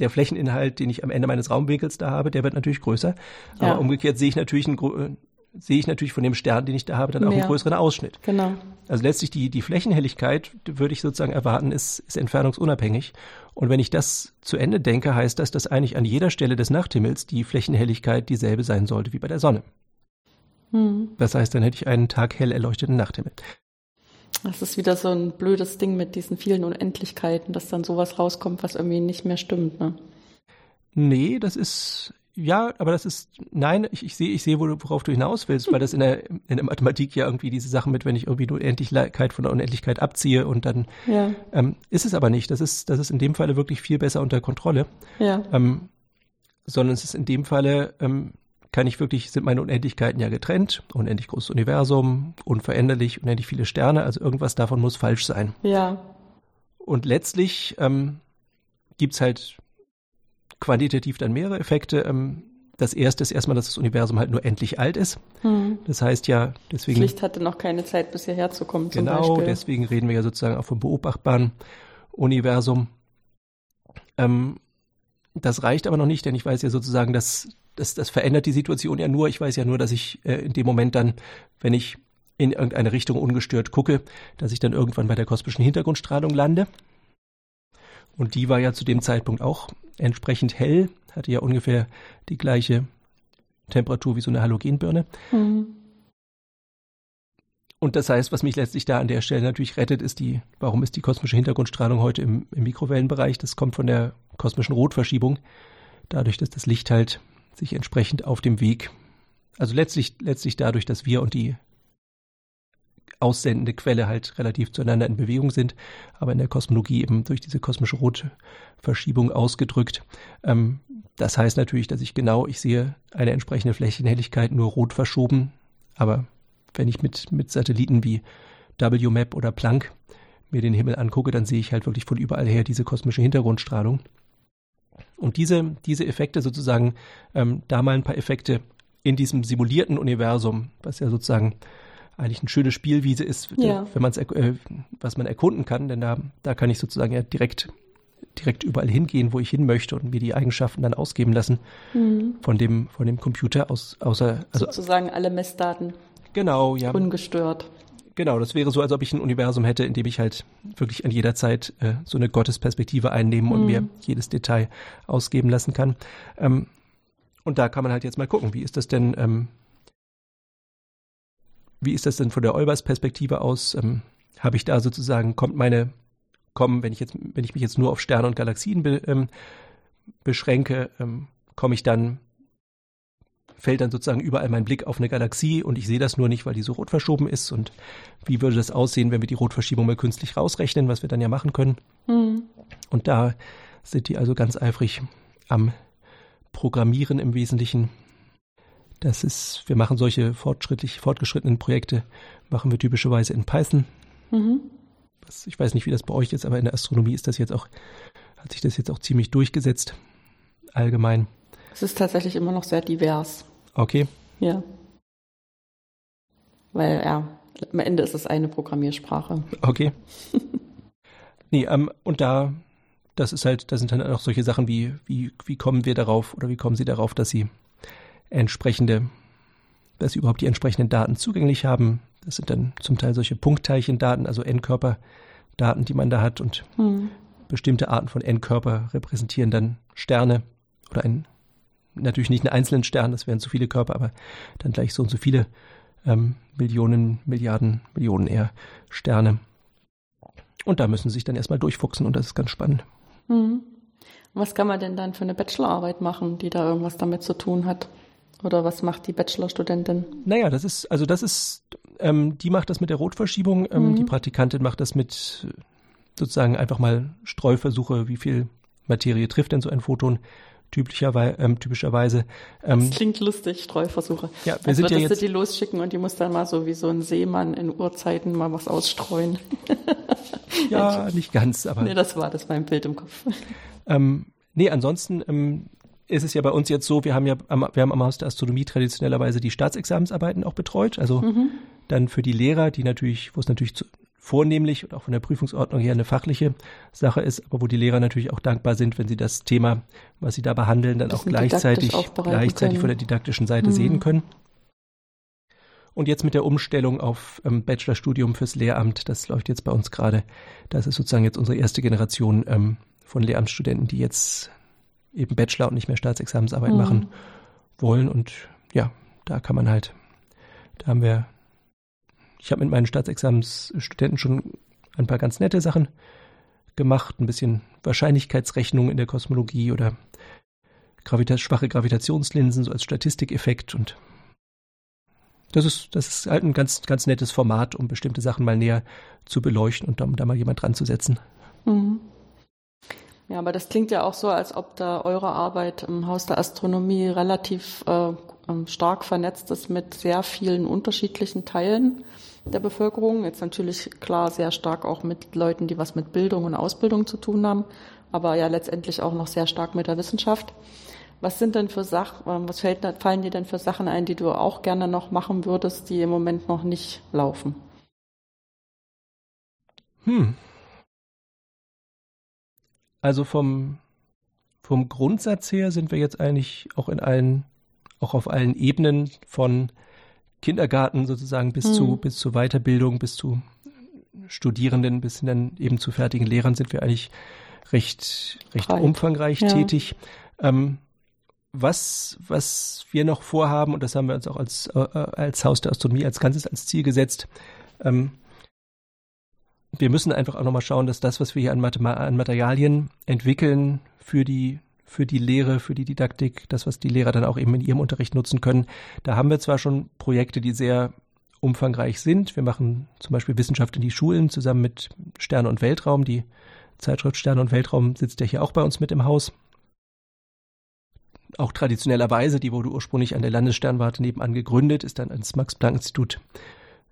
der Flächeninhalt, den ich am Ende meines Raumwinkels da habe, der wird natürlich größer. Ja. Aber umgekehrt sehe ich natürlich einen, äh, sehe ich natürlich von dem Stern, den ich da habe, dann auch Mehr. einen größeren Ausschnitt. Genau. Also letztlich die, die Flächenhelligkeit, würde ich sozusagen erwarten, ist, ist entfernungsunabhängig. Und wenn ich das zu Ende denke, heißt das, dass eigentlich an jeder Stelle des Nachthimmels die Flächenhelligkeit dieselbe sein sollte wie bei der Sonne. Hm. Das heißt, dann hätte ich einen Tag hell erleuchteten Nachthimmel. Das ist wieder so ein blödes Ding mit diesen vielen Unendlichkeiten, dass dann sowas rauskommt, was irgendwie nicht mehr stimmt, ne? Nee, das ist, ja, aber das ist, nein, ich, ich sehe, ich sehe, worauf du hinaus willst, weil das in der, in der Mathematik ja irgendwie diese Sachen mit, wenn ich irgendwie die Unendlichkeit von der Unendlichkeit abziehe und dann ja. ähm, ist es aber nicht. Das ist, das ist in dem Falle wirklich viel besser unter Kontrolle. Ja. Ähm, sondern es ist in dem Falle ähm, kann ich wirklich, sind meine Unendlichkeiten ja getrennt, unendlich großes Universum, unveränderlich, unendlich viele Sterne, also irgendwas davon muss falsch sein. Ja. Und letztlich ähm, gibt halt quantitativ dann mehrere Effekte. Ähm, das erste ist erstmal, dass das Universum halt nur endlich alt ist. Hm. Das heißt ja, deswegen. Das Licht hatte noch keine Zeit, bis hierher zu kommen. Genau, deswegen reden wir ja sozusagen auch vom beobachtbaren Universum. Ähm, das reicht aber noch nicht, denn ich weiß ja sozusagen, dass das, das verändert die Situation ja nur. Ich weiß ja nur, dass ich äh, in dem Moment dann, wenn ich in irgendeine Richtung ungestört gucke, dass ich dann irgendwann bei der kosmischen Hintergrundstrahlung lande. Und die war ja zu dem Zeitpunkt auch entsprechend hell, hatte ja ungefähr die gleiche Temperatur wie so eine Halogenbirne. Mhm. Und das heißt, was mich letztlich da an der Stelle natürlich rettet, ist die, warum ist die kosmische Hintergrundstrahlung heute im, im Mikrowellenbereich? Das kommt von der kosmischen Rotverschiebung. Dadurch, dass das Licht halt sich entsprechend auf dem Weg, also letztlich, letztlich dadurch, dass wir und die aussendende Quelle halt relativ zueinander in Bewegung sind, aber in der Kosmologie eben durch diese kosmische Rotverschiebung ausgedrückt. Ähm, das heißt natürlich, dass ich genau, ich sehe eine entsprechende Flächenhelligkeit nur rot verschoben, aber wenn ich mit, mit Satelliten wie WMAP oder Planck mir den Himmel angucke, dann sehe ich halt wirklich von überall her diese kosmische Hintergrundstrahlung. Und diese, diese Effekte sozusagen, ähm, da mal ein paar Effekte in diesem simulierten Universum, was ja sozusagen eigentlich eine schöne Spielwiese ist, ja. wenn man es, äh, was man erkunden kann, denn da, da kann ich sozusagen ja direkt, direkt überall hingehen, wo ich hin möchte und mir die Eigenschaften dann ausgeben lassen mhm. von dem, von dem Computer aus, außer, also sozusagen alle Messdaten. Genau, ja. Ungestört. Genau, das wäre so, als ob ich ein Universum hätte, in dem ich halt wirklich an jeder Zeit äh, so eine Gottesperspektive einnehmen und mhm. mir jedes Detail ausgeben lassen kann. Ähm, und da kann man halt jetzt mal gucken, wie ist das denn, ähm, wie ist das denn von der Olbers Perspektive aus? Ähm, Habe ich da sozusagen, kommt meine kommen, wenn ich jetzt, wenn ich mich jetzt nur auf Sterne und Galaxien be, ähm, beschränke, ähm, komme ich dann, fällt dann sozusagen überall mein Blick auf eine Galaxie und ich sehe das nur nicht, weil die so rot verschoben ist. Und wie würde das aussehen, wenn wir die Rotverschiebung mal künstlich rausrechnen, was wir dann ja machen können? Mhm. Und da sind die also ganz eifrig am Programmieren im Wesentlichen. Das ist, wir machen solche fortschrittlich, fortgeschrittenen Projekte, machen wir typischerweise in Python. Mhm. Was, ich weiß nicht, wie das bei euch ist, aber in der Astronomie ist das jetzt auch, hat sich das jetzt auch ziemlich durchgesetzt. Allgemein. Es ist tatsächlich immer noch sehr divers. Okay. Ja. Weil, ja, am Ende ist es eine Programmiersprache. Okay. nee, ähm, und da, das ist halt, da sind dann auch solche Sachen wie, wie, wie kommen wir darauf oder wie kommen Sie darauf, dass Sie entsprechende, dass Sie überhaupt die entsprechenden Daten zugänglich haben. Das sind dann zum Teil solche Punktteilchendaten, also N-Körperdaten, die man da hat und hm. bestimmte Arten von N-Körper repräsentieren dann Sterne oder ein, natürlich nicht einen einzelnen Stern, das wären zu viele Körper, aber dann gleich so und so viele ähm, Millionen, Milliarden, Millionen eher Sterne. Und da müssen sie sich dann erstmal durchfuchsen und das ist ganz spannend. Hm. Was kann man denn dann für eine Bachelorarbeit machen, die da irgendwas damit zu tun hat? Oder was macht die Bachelorstudentin? Naja, das ist, also das ist, ähm, die macht das mit der Rotverschiebung, ähm, mhm. die Praktikantin macht das mit sozusagen einfach mal Streuversuche, wie viel Materie trifft denn so ein Photon typischerweise. Ähm, typischerweise ähm, das klingt lustig, Streuversuche. Ja, wir Als sind ja jetzt du die losschicken und die muss dann mal so wie so ein Seemann in Urzeiten mal was ausstreuen. ja, nicht ganz, aber. Nee, das war das mein Bild im Kopf. Ähm, nee, ansonsten ähm, ist es ja bei uns jetzt so, wir haben ja am, wir haben am Haus der Astronomie traditionellerweise die Staatsexamensarbeiten auch betreut. Also mhm. dann für die Lehrer, die natürlich, wo es natürlich zu, vornehmlich und auch von der Prüfungsordnung her eine fachliche Sache ist, aber wo die Lehrer natürlich auch dankbar sind, wenn sie das Thema, was sie da behandeln, dann auch gleichzeitig, gleichzeitig von der didaktischen Seite mhm. sehen können. Und jetzt mit der Umstellung auf ähm, Bachelorstudium fürs Lehramt, das läuft jetzt bei uns gerade. Das ist sozusagen jetzt unsere erste Generation ähm, von Lehramtsstudenten, die jetzt eben Bachelor und nicht mehr Staatsexamensarbeit mhm. machen wollen. Und ja, da kann man halt, da haben wir ich habe mit meinen Staatsexamensstudenten schon ein paar ganz nette Sachen gemacht, ein bisschen Wahrscheinlichkeitsrechnung in der Kosmologie oder Gravita schwache Gravitationslinsen so als Statistikeffekt und das ist, das ist halt ein ganz, ganz nettes Format, um bestimmte Sachen mal näher zu beleuchten und um da mal jemand dran zu setzen. Mhm. Ja, aber das klingt ja auch so, als ob da eure Arbeit im Haus der Astronomie relativ äh, stark vernetzt ist mit sehr vielen unterschiedlichen Teilen der Bevölkerung. Jetzt natürlich klar sehr stark auch mit Leuten, die was mit Bildung und Ausbildung zu tun haben, aber ja letztendlich auch noch sehr stark mit der Wissenschaft. Was sind denn für Sachen, ähm, was fällt, fallen dir denn für Sachen ein, die du auch gerne noch machen würdest, die im Moment noch nicht laufen? Hm. Also vom, vom Grundsatz her sind wir jetzt eigentlich auch in allen, auch auf allen Ebenen von Kindergarten sozusagen bis mhm. zu bis zu Weiterbildung, bis zu Studierenden, bis hin dann eben zu fertigen Lehrern sind wir eigentlich recht recht Breit. umfangreich ja. tätig. Ähm, was was wir noch vorhaben und das haben wir uns auch als äh, als Haus der Astronomie als Ganzes als Ziel gesetzt. Ähm, wir müssen einfach auch nochmal schauen, dass das, was wir hier an, Mathema an Materialien entwickeln für die für die Lehre, für die Didaktik, das, was die Lehrer dann auch eben in ihrem Unterricht nutzen können. Da haben wir zwar schon Projekte, die sehr umfangreich sind. Wir machen zum Beispiel Wissenschaft in die Schulen zusammen mit Sterne und Weltraum. Die Zeitschrift Sterne und Weltraum sitzt ja hier auch bei uns mit im Haus. Auch traditionellerweise, die wurde ursprünglich an der Landessternwarte nebenan gegründet, ist dann ans Max-Planck-Institut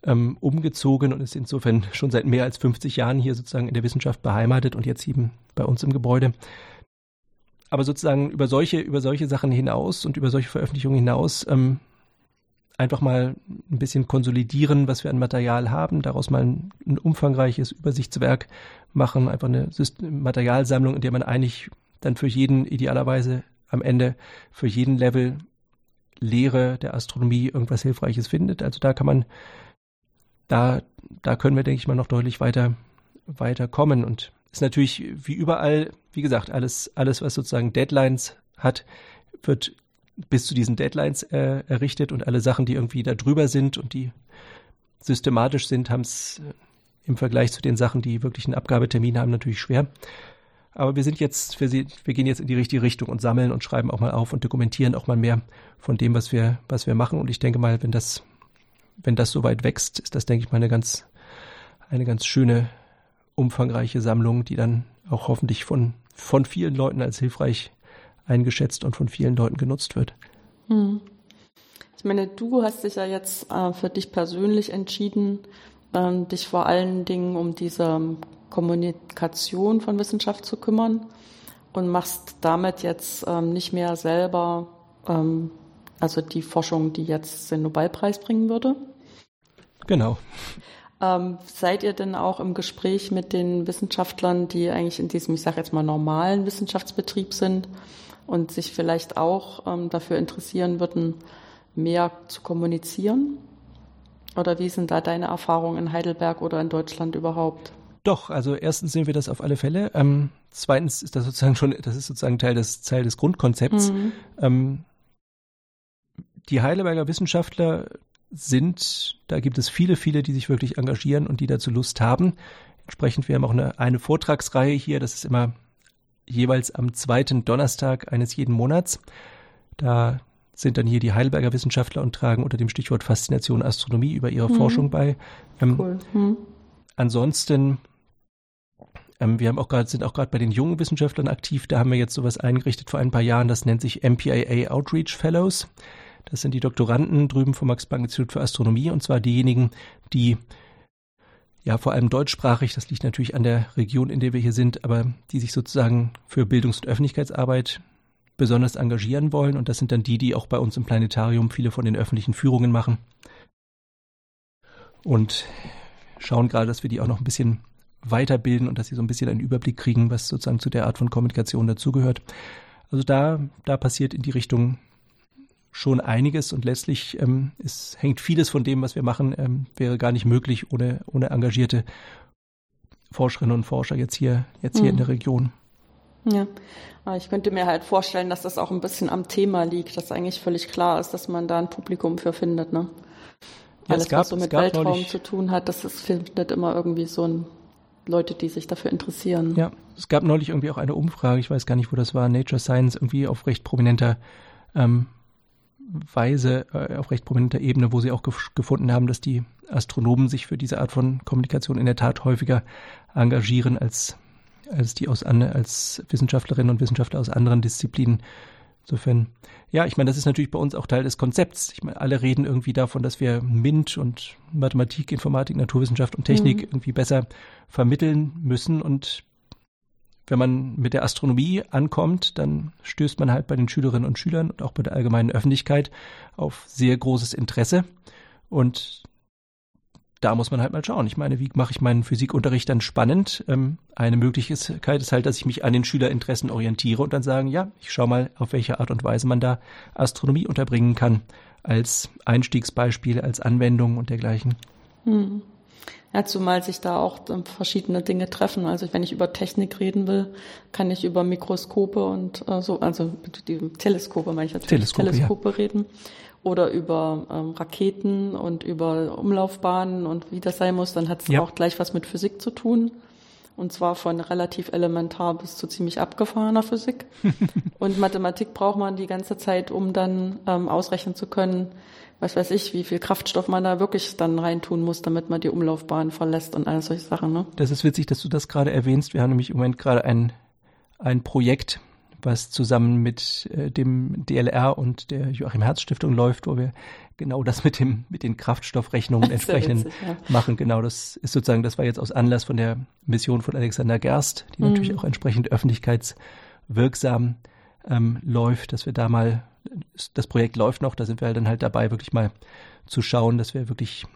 ähm, umgezogen und ist insofern schon seit mehr als 50 Jahren hier sozusagen in der Wissenschaft beheimatet und jetzt eben bei uns im Gebäude aber sozusagen über solche, über solche Sachen hinaus und über solche Veröffentlichungen hinaus ähm, einfach mal ein bisschen konsolidieren, was wir an Material haben, daraus mal ein, ein umfangreiches Übersichtswerk machen, einfach eine System Materialsammlung, in der man eigentlich dann für jeden idealerweise am Ende für jeden Level Lehre der Astronomie irgendwas Hilfreiches findet. Also da kann man, da, da können wir, denke ich mal, noch deutlich weiter, weiter kommen und ist natürlich wie überall, wie gesagt, alles, alles, was sozusagen Deadlines hat, wird bis zu diesen Deadlines äh, errichtet und alle Sachen, die irgendwie da drüber sind und die systematisch sind, haben es im Vergleich zu den Sachen, die wirklich einen Abgabetermin haben, natürlich schwer. Aber wir sind jetzt, wir, wir gehen jetzt in die richtige Richtung und sammeln und schreiben auch mal auf und dokumentieren auch mal mehr von dem, was wir, was wir machen. Und ich denke mal, wenn das, wenn das so weit wächst, ist das, denke ich mal, eine ganz, eine ganz schöne, umfangreiche Sammlung, die dann auch hoffentlich von, von vielen Leuten als hilfreich eingeschätzt und von vielen Leuten genutzt wird. Hm. Ich meine, du hast dich ja jetzt äh, für dich persönlich entschieden, äh, dich vor allen Dingen um diese Kommunikation von Wissenschaft zu kümmern und machst damit jetzt ähm, nicht mehr selber, ähm, also die Forschung, die jetzt den Nobelpreis bringen würde. Genau. Ähm, seid ihr denn auch im Gespräch mit den Wissenschaftlern, die eigentlich in diesem, ich sage jetzt mal, normalen Wissenschaftsbetrieb sind und sich vielleicht auch ähm, dafür interessieren würden, mehr zu kommunizieren? Oder wie sind da deine Erfahrungen in Heidelberg oder in Deutschland überhaupt? Doch, also erstens sehen wir das auf alle Fälle. Ähm, zweitens ist das sozusagen schon, das ist sozusagen Teil des, Teil des Grundkonzepts. Mhm. Ähm, die Heidelberger Wissenschaftler sind, da gibt es viele, viele, die sich wirklich engagieren und die dazu Lust haben. Entsprechend, wir haben auch eine, eine Vortragsreihe hier, das ist immer jeweils am zweiten Donnerstag eines jeden Monats. Da sind dann hier die Heidelberger Wissenschaftler und tragen unter dem Stichwort Faszination Astronomie über ihre mhm. Forschung bei. Ähm, cool. Mhm. Ansonsten, ähm, wir haben auch gerade, sind auch gerade bei den jungen Wissenschaftlern aktiv. Da haben wir jetzt sowas eingerichtet vor ein paar Jahren. Das nennt sich MPAA Outreach Fellows. Das sind die Doktoranden drüben vom Max-Planck-Institut für Astronomie und zwar diejenigen, die ja vor allem deutschsprachig, das liegt natürlich an der Region, in der wir hier sind, aber die sich sozusagen für Bildungs- und Öffentlichkeitsarbeit besonders engagieren wollen. Und das sind dann die, die auch bei uns im Planetarium viele von den öffentlichen Führungen machen. Und schauen gerade, dass wir die auch noch ein bisschen weiterbilden und dass sie so ein bisschen einen Überblick kriegen, was sozusagen zu der Art von Kommunikation dazugehört. Also da, da passiert in die Richtung schon einiges und letztlich ähm, es hängt vieles von dem, was wir machen, ähm, wäre gar nicht möglich ohne, ohne engagierte Forscherinnen und Forscher jetzt hier, jetzt hier mhm. in der Region. Ja, ich könnte mir halt vorstellen, dass das auch ein bisschen am Thema liegt, dass eigentlich völlig klar ist, dass man da ein Publikum für findet, ne? Ja, Alles, gab, was so mit Weltraum zu tun hat, das ist, findet immer irgendwie so ein Leute, die sich dafür interessieren. Ja, es gab neulich irgendwie auch eine Umfrage, ich weiß gar nicht, wo das war, Nature Science, irgendwie auf recht prominenter ähm, Weise, äh, auf recht prominenter Ebene, wo sie auch gef gefunden haben, dass die Astronomen sich für diese Art von Kommunikation in der Tat häufiger engagieren als als die aus als Wissenschaftlerinnen und Wissenschaftler aus anderen Disziplinen. Insofern, ja, ich meine, das ist natürlich bei uns auch Teil des Konzepts. Ich meine, alle reden irgendwie davon, dass wir MINT und Mathematik, Informatik, Naturwissenschaft und Technik mhm. irgendwie besser vermitteln müssen. Und wenn man mit der Astronomie ankommt, dann stößt man halt bei den Schülerinnen und Schülern und auch bei der allgemeinen Öffentlichkeit auf sehr großes Interesse. Und da muss man halt mal schauen. Ich meine, wie mache ich meinen Physikunterricht dann spannend? Ähm, eine Möglichkeit ist halt, dass ich mich an den Schülerinteressen orientiere und dann sagen, ja, ich schaue mal, auf welche Art und Weise man da Astronomie unterbringen kann, als Einstiegsbeispiel, als Anwendung und dergleichen. Hm. Ja, zumal sich da auch verschiedene Dinge treffen. Also wenn ich über Technik reden will, kann ich über Mikroskope und äh, so, also die Teleskope meine ich natürlich, Teleskope, Teleskope ja. reden oder über ähm, Raketen und über Umlaufbahnen und wie das sein muss, dann hat es ja. auch gleich was mit Physik zu tun. Und zwar von relativ elementar bis zu ziemlich abgefahrener Physik. und Mathematik braucht man die ganze Zeit, um dann ähm, ausrechnen zu können, was weiß ich, wie viel Kraftstoff man da wirklich dann reintun muss, damit man die Umlaufbahn verlässt und all solche Sachen. Ne? Das ist witzig, dass du das gerade erwähnst. Wir haben nämlich im Moment gerade ein, ein Projekt, was zusammen mit äh, dem DLR und der Joachim Herz Stiftung läuft, wo wir genau das mit dem mit den Kraftstoffrechnungen entsprechend witzig, ja. machen. Genau, das ist sozusagen, das war jetzt aus Anlass von der Mission von Alexander Gerst, die mhm. natürlich auch entsprechend öffentlichkeitswirksam ähm, läuft, dass wir da mal das Projekt läuft noch, da sind wir dann halt dabei, wirklich mal zu schauen, dass wir wirklich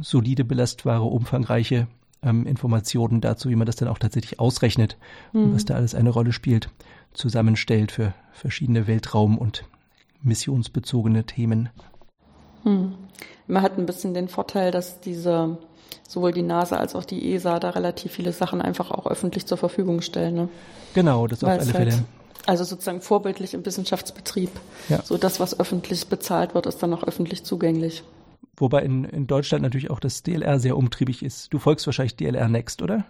solide, belastbare, umfangreiche ähm, Informationen dazu, wie man das dann auch tatsächlich ausrechnet mhm. und was da alles eine Rolle spielt, zusammenstellt für verschiedene Weltraum- und missionsbezogene Themen. Hm. Man hat ein bisschen den Vorteil, dass diese sowohl die NASA als auch die ESA da relativ viele Sachen einfach auch öffentlich zur Verfügung stellen. Ne? Genau, das auf alle Fälle. Halt, also sozusagen vorbildlich im Wissenschaftsbetrieb. Ja. So das, was öffentlich bezahlt wird, ist dann auch öffentlich zugänglich. wobei in, in Deutschland natürlich auch das DLR sehr umtriebig ist. Du folgst wahrscheinlich DLR Next, oder?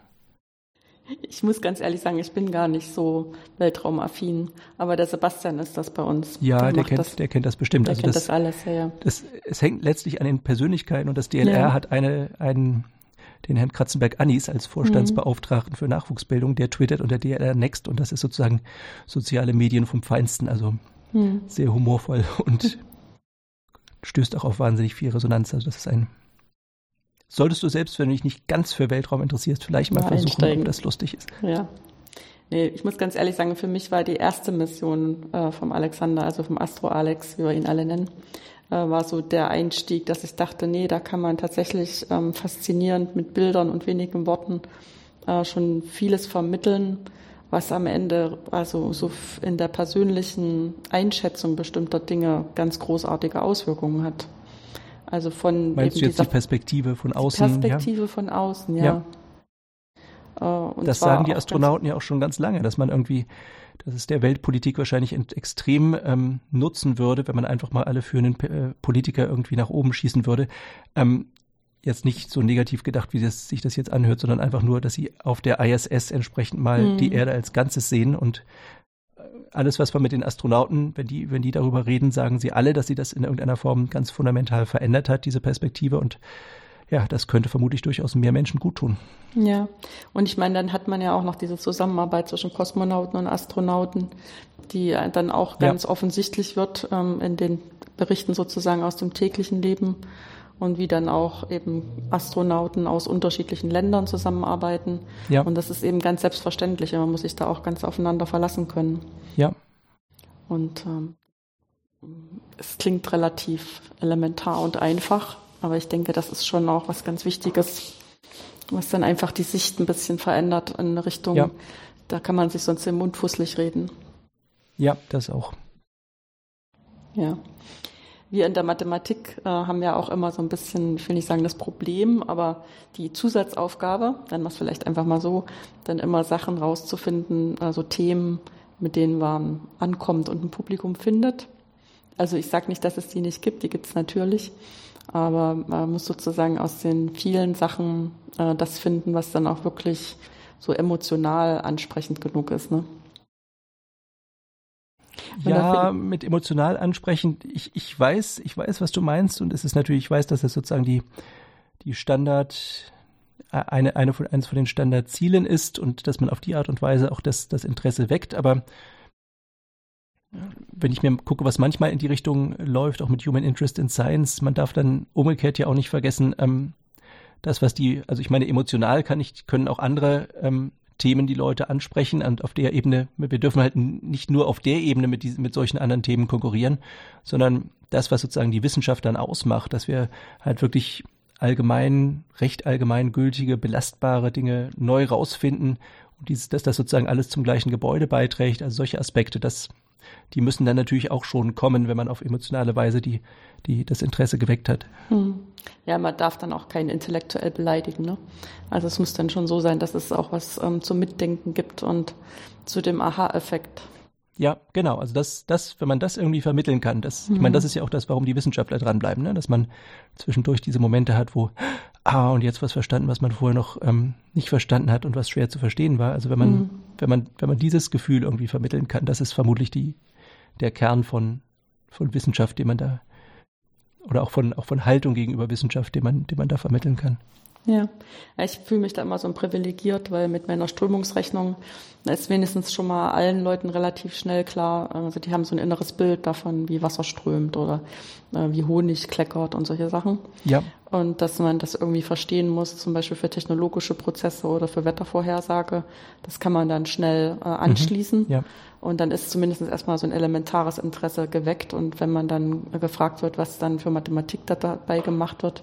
Ich muss ganz ehrlich sagen, ich bin gar nicht so weltraumaffin, aber der Sebastian ist das bei uns. Ja, der, der kennt, das, der kennt das bestimmt. Der also kennt das, das alles, ja, ja. Das, es hängt letztlich an den Persönlichkeiten und das DLR ja. hat eine, einen, den Herrn Kratzenberg-Annis als Vorstandsbeauftragten mhm. für Nachwuchsbildung, der twittert unter DLR Next und das ist sozusagen soziale Medien vom Feinsten, also mhm. sehr humorvoll und stößt auch auf wahnsinnig viel Resonanz. Also das ist ein solltest du selbst, wenn du dich nicht ganz für Weltraum interessierst, vielleicht mal, mal versuchen, einsteigen. ob das lustig ist. Ja. Nee, ich muss ganz ehrlich sagen, für mich war die erste Mission äh, vom Alexander, also vom Astro Alex, wie wir ihn alle nennen, äh, war so der Einstieg, dass ich dachte, nee, da kann man tatsächlich ähm, faszinierend mit Bildern und wenigen Worten äh, schon vieles vermitteln, was am Ende also so in der persönlichen Einschätzung bestimmter Dinge ganz großartige Auswirkungen hat. Also von Meinst du jetzt die Perspektive von außen? Perspektive ja? von außen, ja. ja. Äh, das sagen die Astronauten ja auch schon ganz lange, dass man irgendwie, dass es der Weltpolitik wahrscheinlich extrem ähm, nutzen würde, wenn man einfach mal alle führenden äh, Politiker irgendwie nach oben schießen würde. Ähm, jetzt nicht so negativ gedacht, wie das, sich das jetzt anhört, sondern einfach nur, dass sie auf der ISS entsprechend mal mhm. die Erde als Ganzes sehen und alles, was wir mit den Astronauten, wenn die, wenn die darüber reden, sagen sie alle, dass sie das in irgendeiner Form ganz fundamental verändert hat, diese Perspektive. Und ja, das könnte vermutlich durchaus mehr Menschen gut tun. Ja, und ich meine, dann hat man ja auch noch diese Zusammenarbeit zwischen Kosmonauten und Astronauten, die dann auch ganz ja. offensichtlich wird ähm, in den Berichten sozusagen aus dem täglichen Leben und wie dann auch eben Astronauten aus unterschiedlichen Ländern zusammenarbeiten. Ja. Und das ist eben ganz selbstverständlich. Man muss sich da auch ganz aufeinander verlassen können. Ja. Und ähm, es klingt relativ elementar und einfach, aber ich denke, das ist schon auch was ganz Wichtiges, was dann einfach die Sicht ein bisschen verändert in eine Richtung, ja. da kann man sich sonst im Mund fußlich reden. Ja, das auch. Ja wir in der Mathematik äh, haben ja auch immer so ein bisschen, ich will nicht sagen das Problem, aber die Zusatzaufgabe, wir es vielleicht einfach mal so, dann immer Sachen rauszufinden, also Themen, mit denen man ankommt und ein Publikum findet. Also ich sage nicht, dass es die nicht gibt, die gibt es natürlich, aber man muss sozusagen aus den vielen Sachen äh, das finden, was dann auch wirklich so emotional ansprechend genug ist. Ne? ja, mit emotional ansprechend. Ich, ich weiß, ich weiß, was du meinst und es ist natürlich, ich weiß, dass das sozusagen die, die Standard, eine, eine von, eines von den Standardzielen ist und dass man auf die Art und Weise auch das, das Interesse weckt, aber wenn ich mir gucke, was manchmal in die Richtung läuft, auch mit Human Interest in Science, man darf dann umgekehrt ja auch nicht vergessen, ähm, das, was die, also ich meine, emotional kann ich, können auch andere ähm, Themen die Leute ansprechen und auf der Ebene, wir dürfen halt nicht nur auf der Ebene mit diesen, mit solchen anderen Themen konkurrieren, sondern das, was sozusagen die Wissenschaft dann ausmacht, dass wir halt wirklich allgemein, recht allgemein gültige, belastbare Dinge neu rausfinden und dieses, dass das sozusagen alles zum gleichen Gebäude beiträgt, also solche Aspekte, das, die müssen dann natürlich auch schon kommen, wenn man auf emotionale Weise die, die das Interesse geweckt hat. Hm. Ja, man darf dann auch keinen intellektuell beleidigen. Ne? Also es muss dann schon so sein, dass es auch was ähm, zum Mitdenken gibt und zu dem Aha-Effekt. Ja, genau. Also das, das, wenn man das irgendwie vermitteln kann, das, mhm. ich meine, das ist ja auch das, warum die Wissenschaftler dranbleiben, ne? dass man zwischendurch diese Momente hat, wo, ah, und jetzt was verstanden, was man vorher noch ähm, nicht verstanden hat und was schwer zu verstehen war. Also wenn man, mhm. wenn man, wenn man dieses Gefühl irgendwie vermitteln kann, das ist vermutlich die, der Kern von, von Wissenschaft, den man da oder auch von, auch von Haltung gegenüber Wissenschaft, die man, die man da vermitteln kann. Ja, ich fühle mich da immer so privilegiert, weil mit meiner Strömungsrechnung ist wenigstens schon mal allen Leuten relativ schnell klar, also die haben so ein inneres Bild davon, wie Wasser strömt oder äh, wie Honig kleckert und solche Sachen. Ja. Und dass man das irgendwie verstehen muss, zum Beispiel für technologische Prozesse oder für Wettervorhersage, das kann man dann schnell äh, anschließen. Mhm. Ja. Und dann ist zumindest erstmal so ein elementares Interesse geweckt. Und wenn man dann gefragt wird, was dann für Mathematik dabei gemacht wird,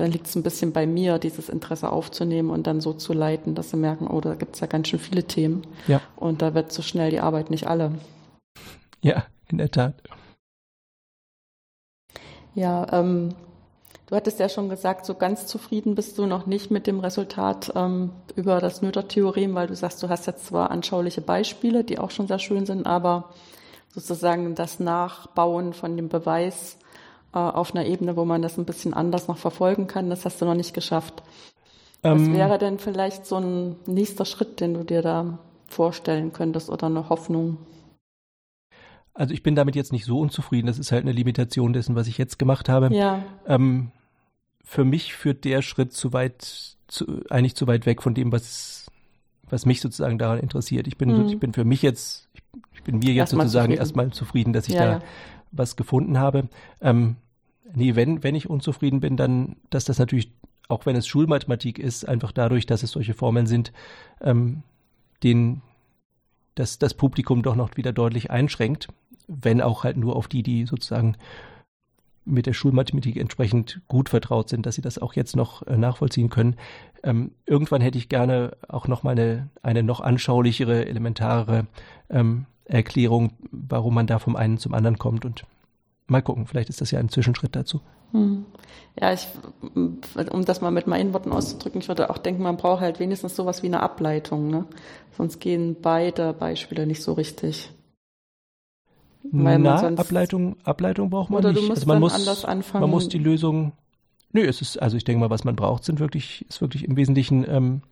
dann liegt es ein bisschen bei mir, dieses Interesse aufzunehmen und dann so zu leiten, dass sie merken, oh, da gibt es ja ganz schön viele Themen. Ja. Und da wird so schnell die Arbeit nicht alle. Ja, in der Tat. Ja, ähm, du hattest ja schon gesagt, so ganz zufrieden bist du noch nicht mit dem Resultat ähm, über das Noether-Theorem, weil du sagst, du hast jetzt zwar anschauliche Beispiele, die auch schon sehr schön sind, aber sozusagen das Nachbauen von dem Beweis auf einer Ebene, wo man das ein bisschen anders noch verfolgen kann. Das hast du noch nicht geschafft. Was ähm, wäre denn vielleicht so ein nächster Schritt, den du dir da vorstellen könntest oder eine Hoffnung? Also ich bin damit jetzt nicht so unzufrieden. Das ist halt eine Limitation dessen, was ich jetzt gemacht habe. Ja. Ähm, für mich führt der Schritt zu weit, zu, eigentlich zu weit weg von dem, was, was mich sozusagen daran interessiert. Ich bin, mhm. ich bin für mich jetzt, ich, ich bin mir jetzt erstmal sozusagen zufrieden. erstmal zufrieden, dass ich ja, da ja. Was gefunden habe. Ähm, nee, wenn, wenn ich unzufrieden bin, dann, dass das natürlich, auch wenn es Schulmathematik ist, einfach dadurch, dass es solche Formeln sind, ähm, den, dass das Publikum doch noch wieder deutlich einschränkt, wenn auch halt nur auf die, die sozusagen mit der Schulmathematik entsprechend gut vertraut sind, dass sie das auch jetzt noch äh, nachvollziehen können. Ähm, irgendwann hätte ich gerne auch noch mal eine, eine noch anschaulichere, elementarere ähm, Erklärung, warum man da vom einen zum anderen kommt und mal gucken, vielleicht ist das ja ein Zwischenschritt dazu. Hm. Ja, ich, um das mal mit meinen Worten auszudrücken, ich würde auch denken, man braucht halt wenigstens sowas wie eine Ableitung, ne? Sonst gehen beide Beispiele nicht so richtig. Weil Na, Ableitung, Ableitung braucht man oder nicht. Du musst also man muss, anders anfangen. Man muss die Lösung. Nö, es ist, also ich denke mal, was man braucht, sind wirklich, ist wirklich im Wesentlichen ähm,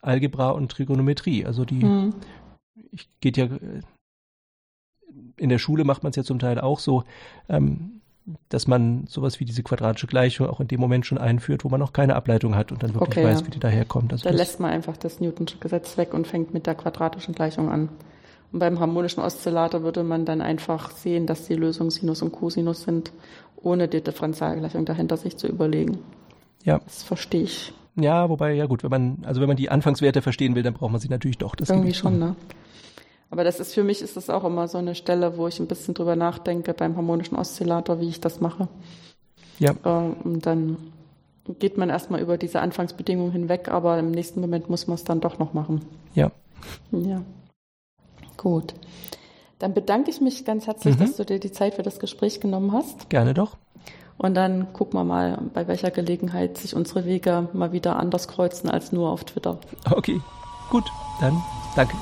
Algebra und Trigonometrie. Also die, hm. Ich geht ja in der Schule macht man es ja zum Teil auch so, ähm, dass man sowas wie diese quadratische Gleichung auch in dem Moment schon einführt, wo man noch keine Ableitung hat und dann wirklich okay, weiß, ja. wie die daherkommt. Also da lässt man einfach das Newtonsche Gesetz weg und fängt mit der quadratischen Gleichung an. Und beim harmonischen Oszillator würde man dann einfach sehen, dass die Lösungen Sinus und Cosinus sind, ohne die Differentialgleichung dahinter sich zu überlegen. Ja. Das verstehe ich. Ja, wobei, ja gut, wenn man, also wenn man die Anfangswerte verstehen will, dann braucht man sie natürlich doch. Das Irgendwie schon, ne? Aber das ist für mich ist das auch immer so eine Stelle, wo ich ein bisschen drüber nachdenke beim harmonischen Oszillator, wie ich das mache. Ja. Äh, und dann geht man erstmal über diese Anfangsbedingungen hinweg, aber im nächsten Moment muss man es dann doch noch machen. Ja. Ja. Gut. Dann bedanke ich mich ganz herzlich, mhm. dass du dir die Zeit für das Gespräch genommen hast. Gerne doch. Und dann gucken wir mal, bei welcher Gelegenheit sich unsere Wege mal wieder anders kreuzen als nur auf Twitter. Okay, gut, dann danke.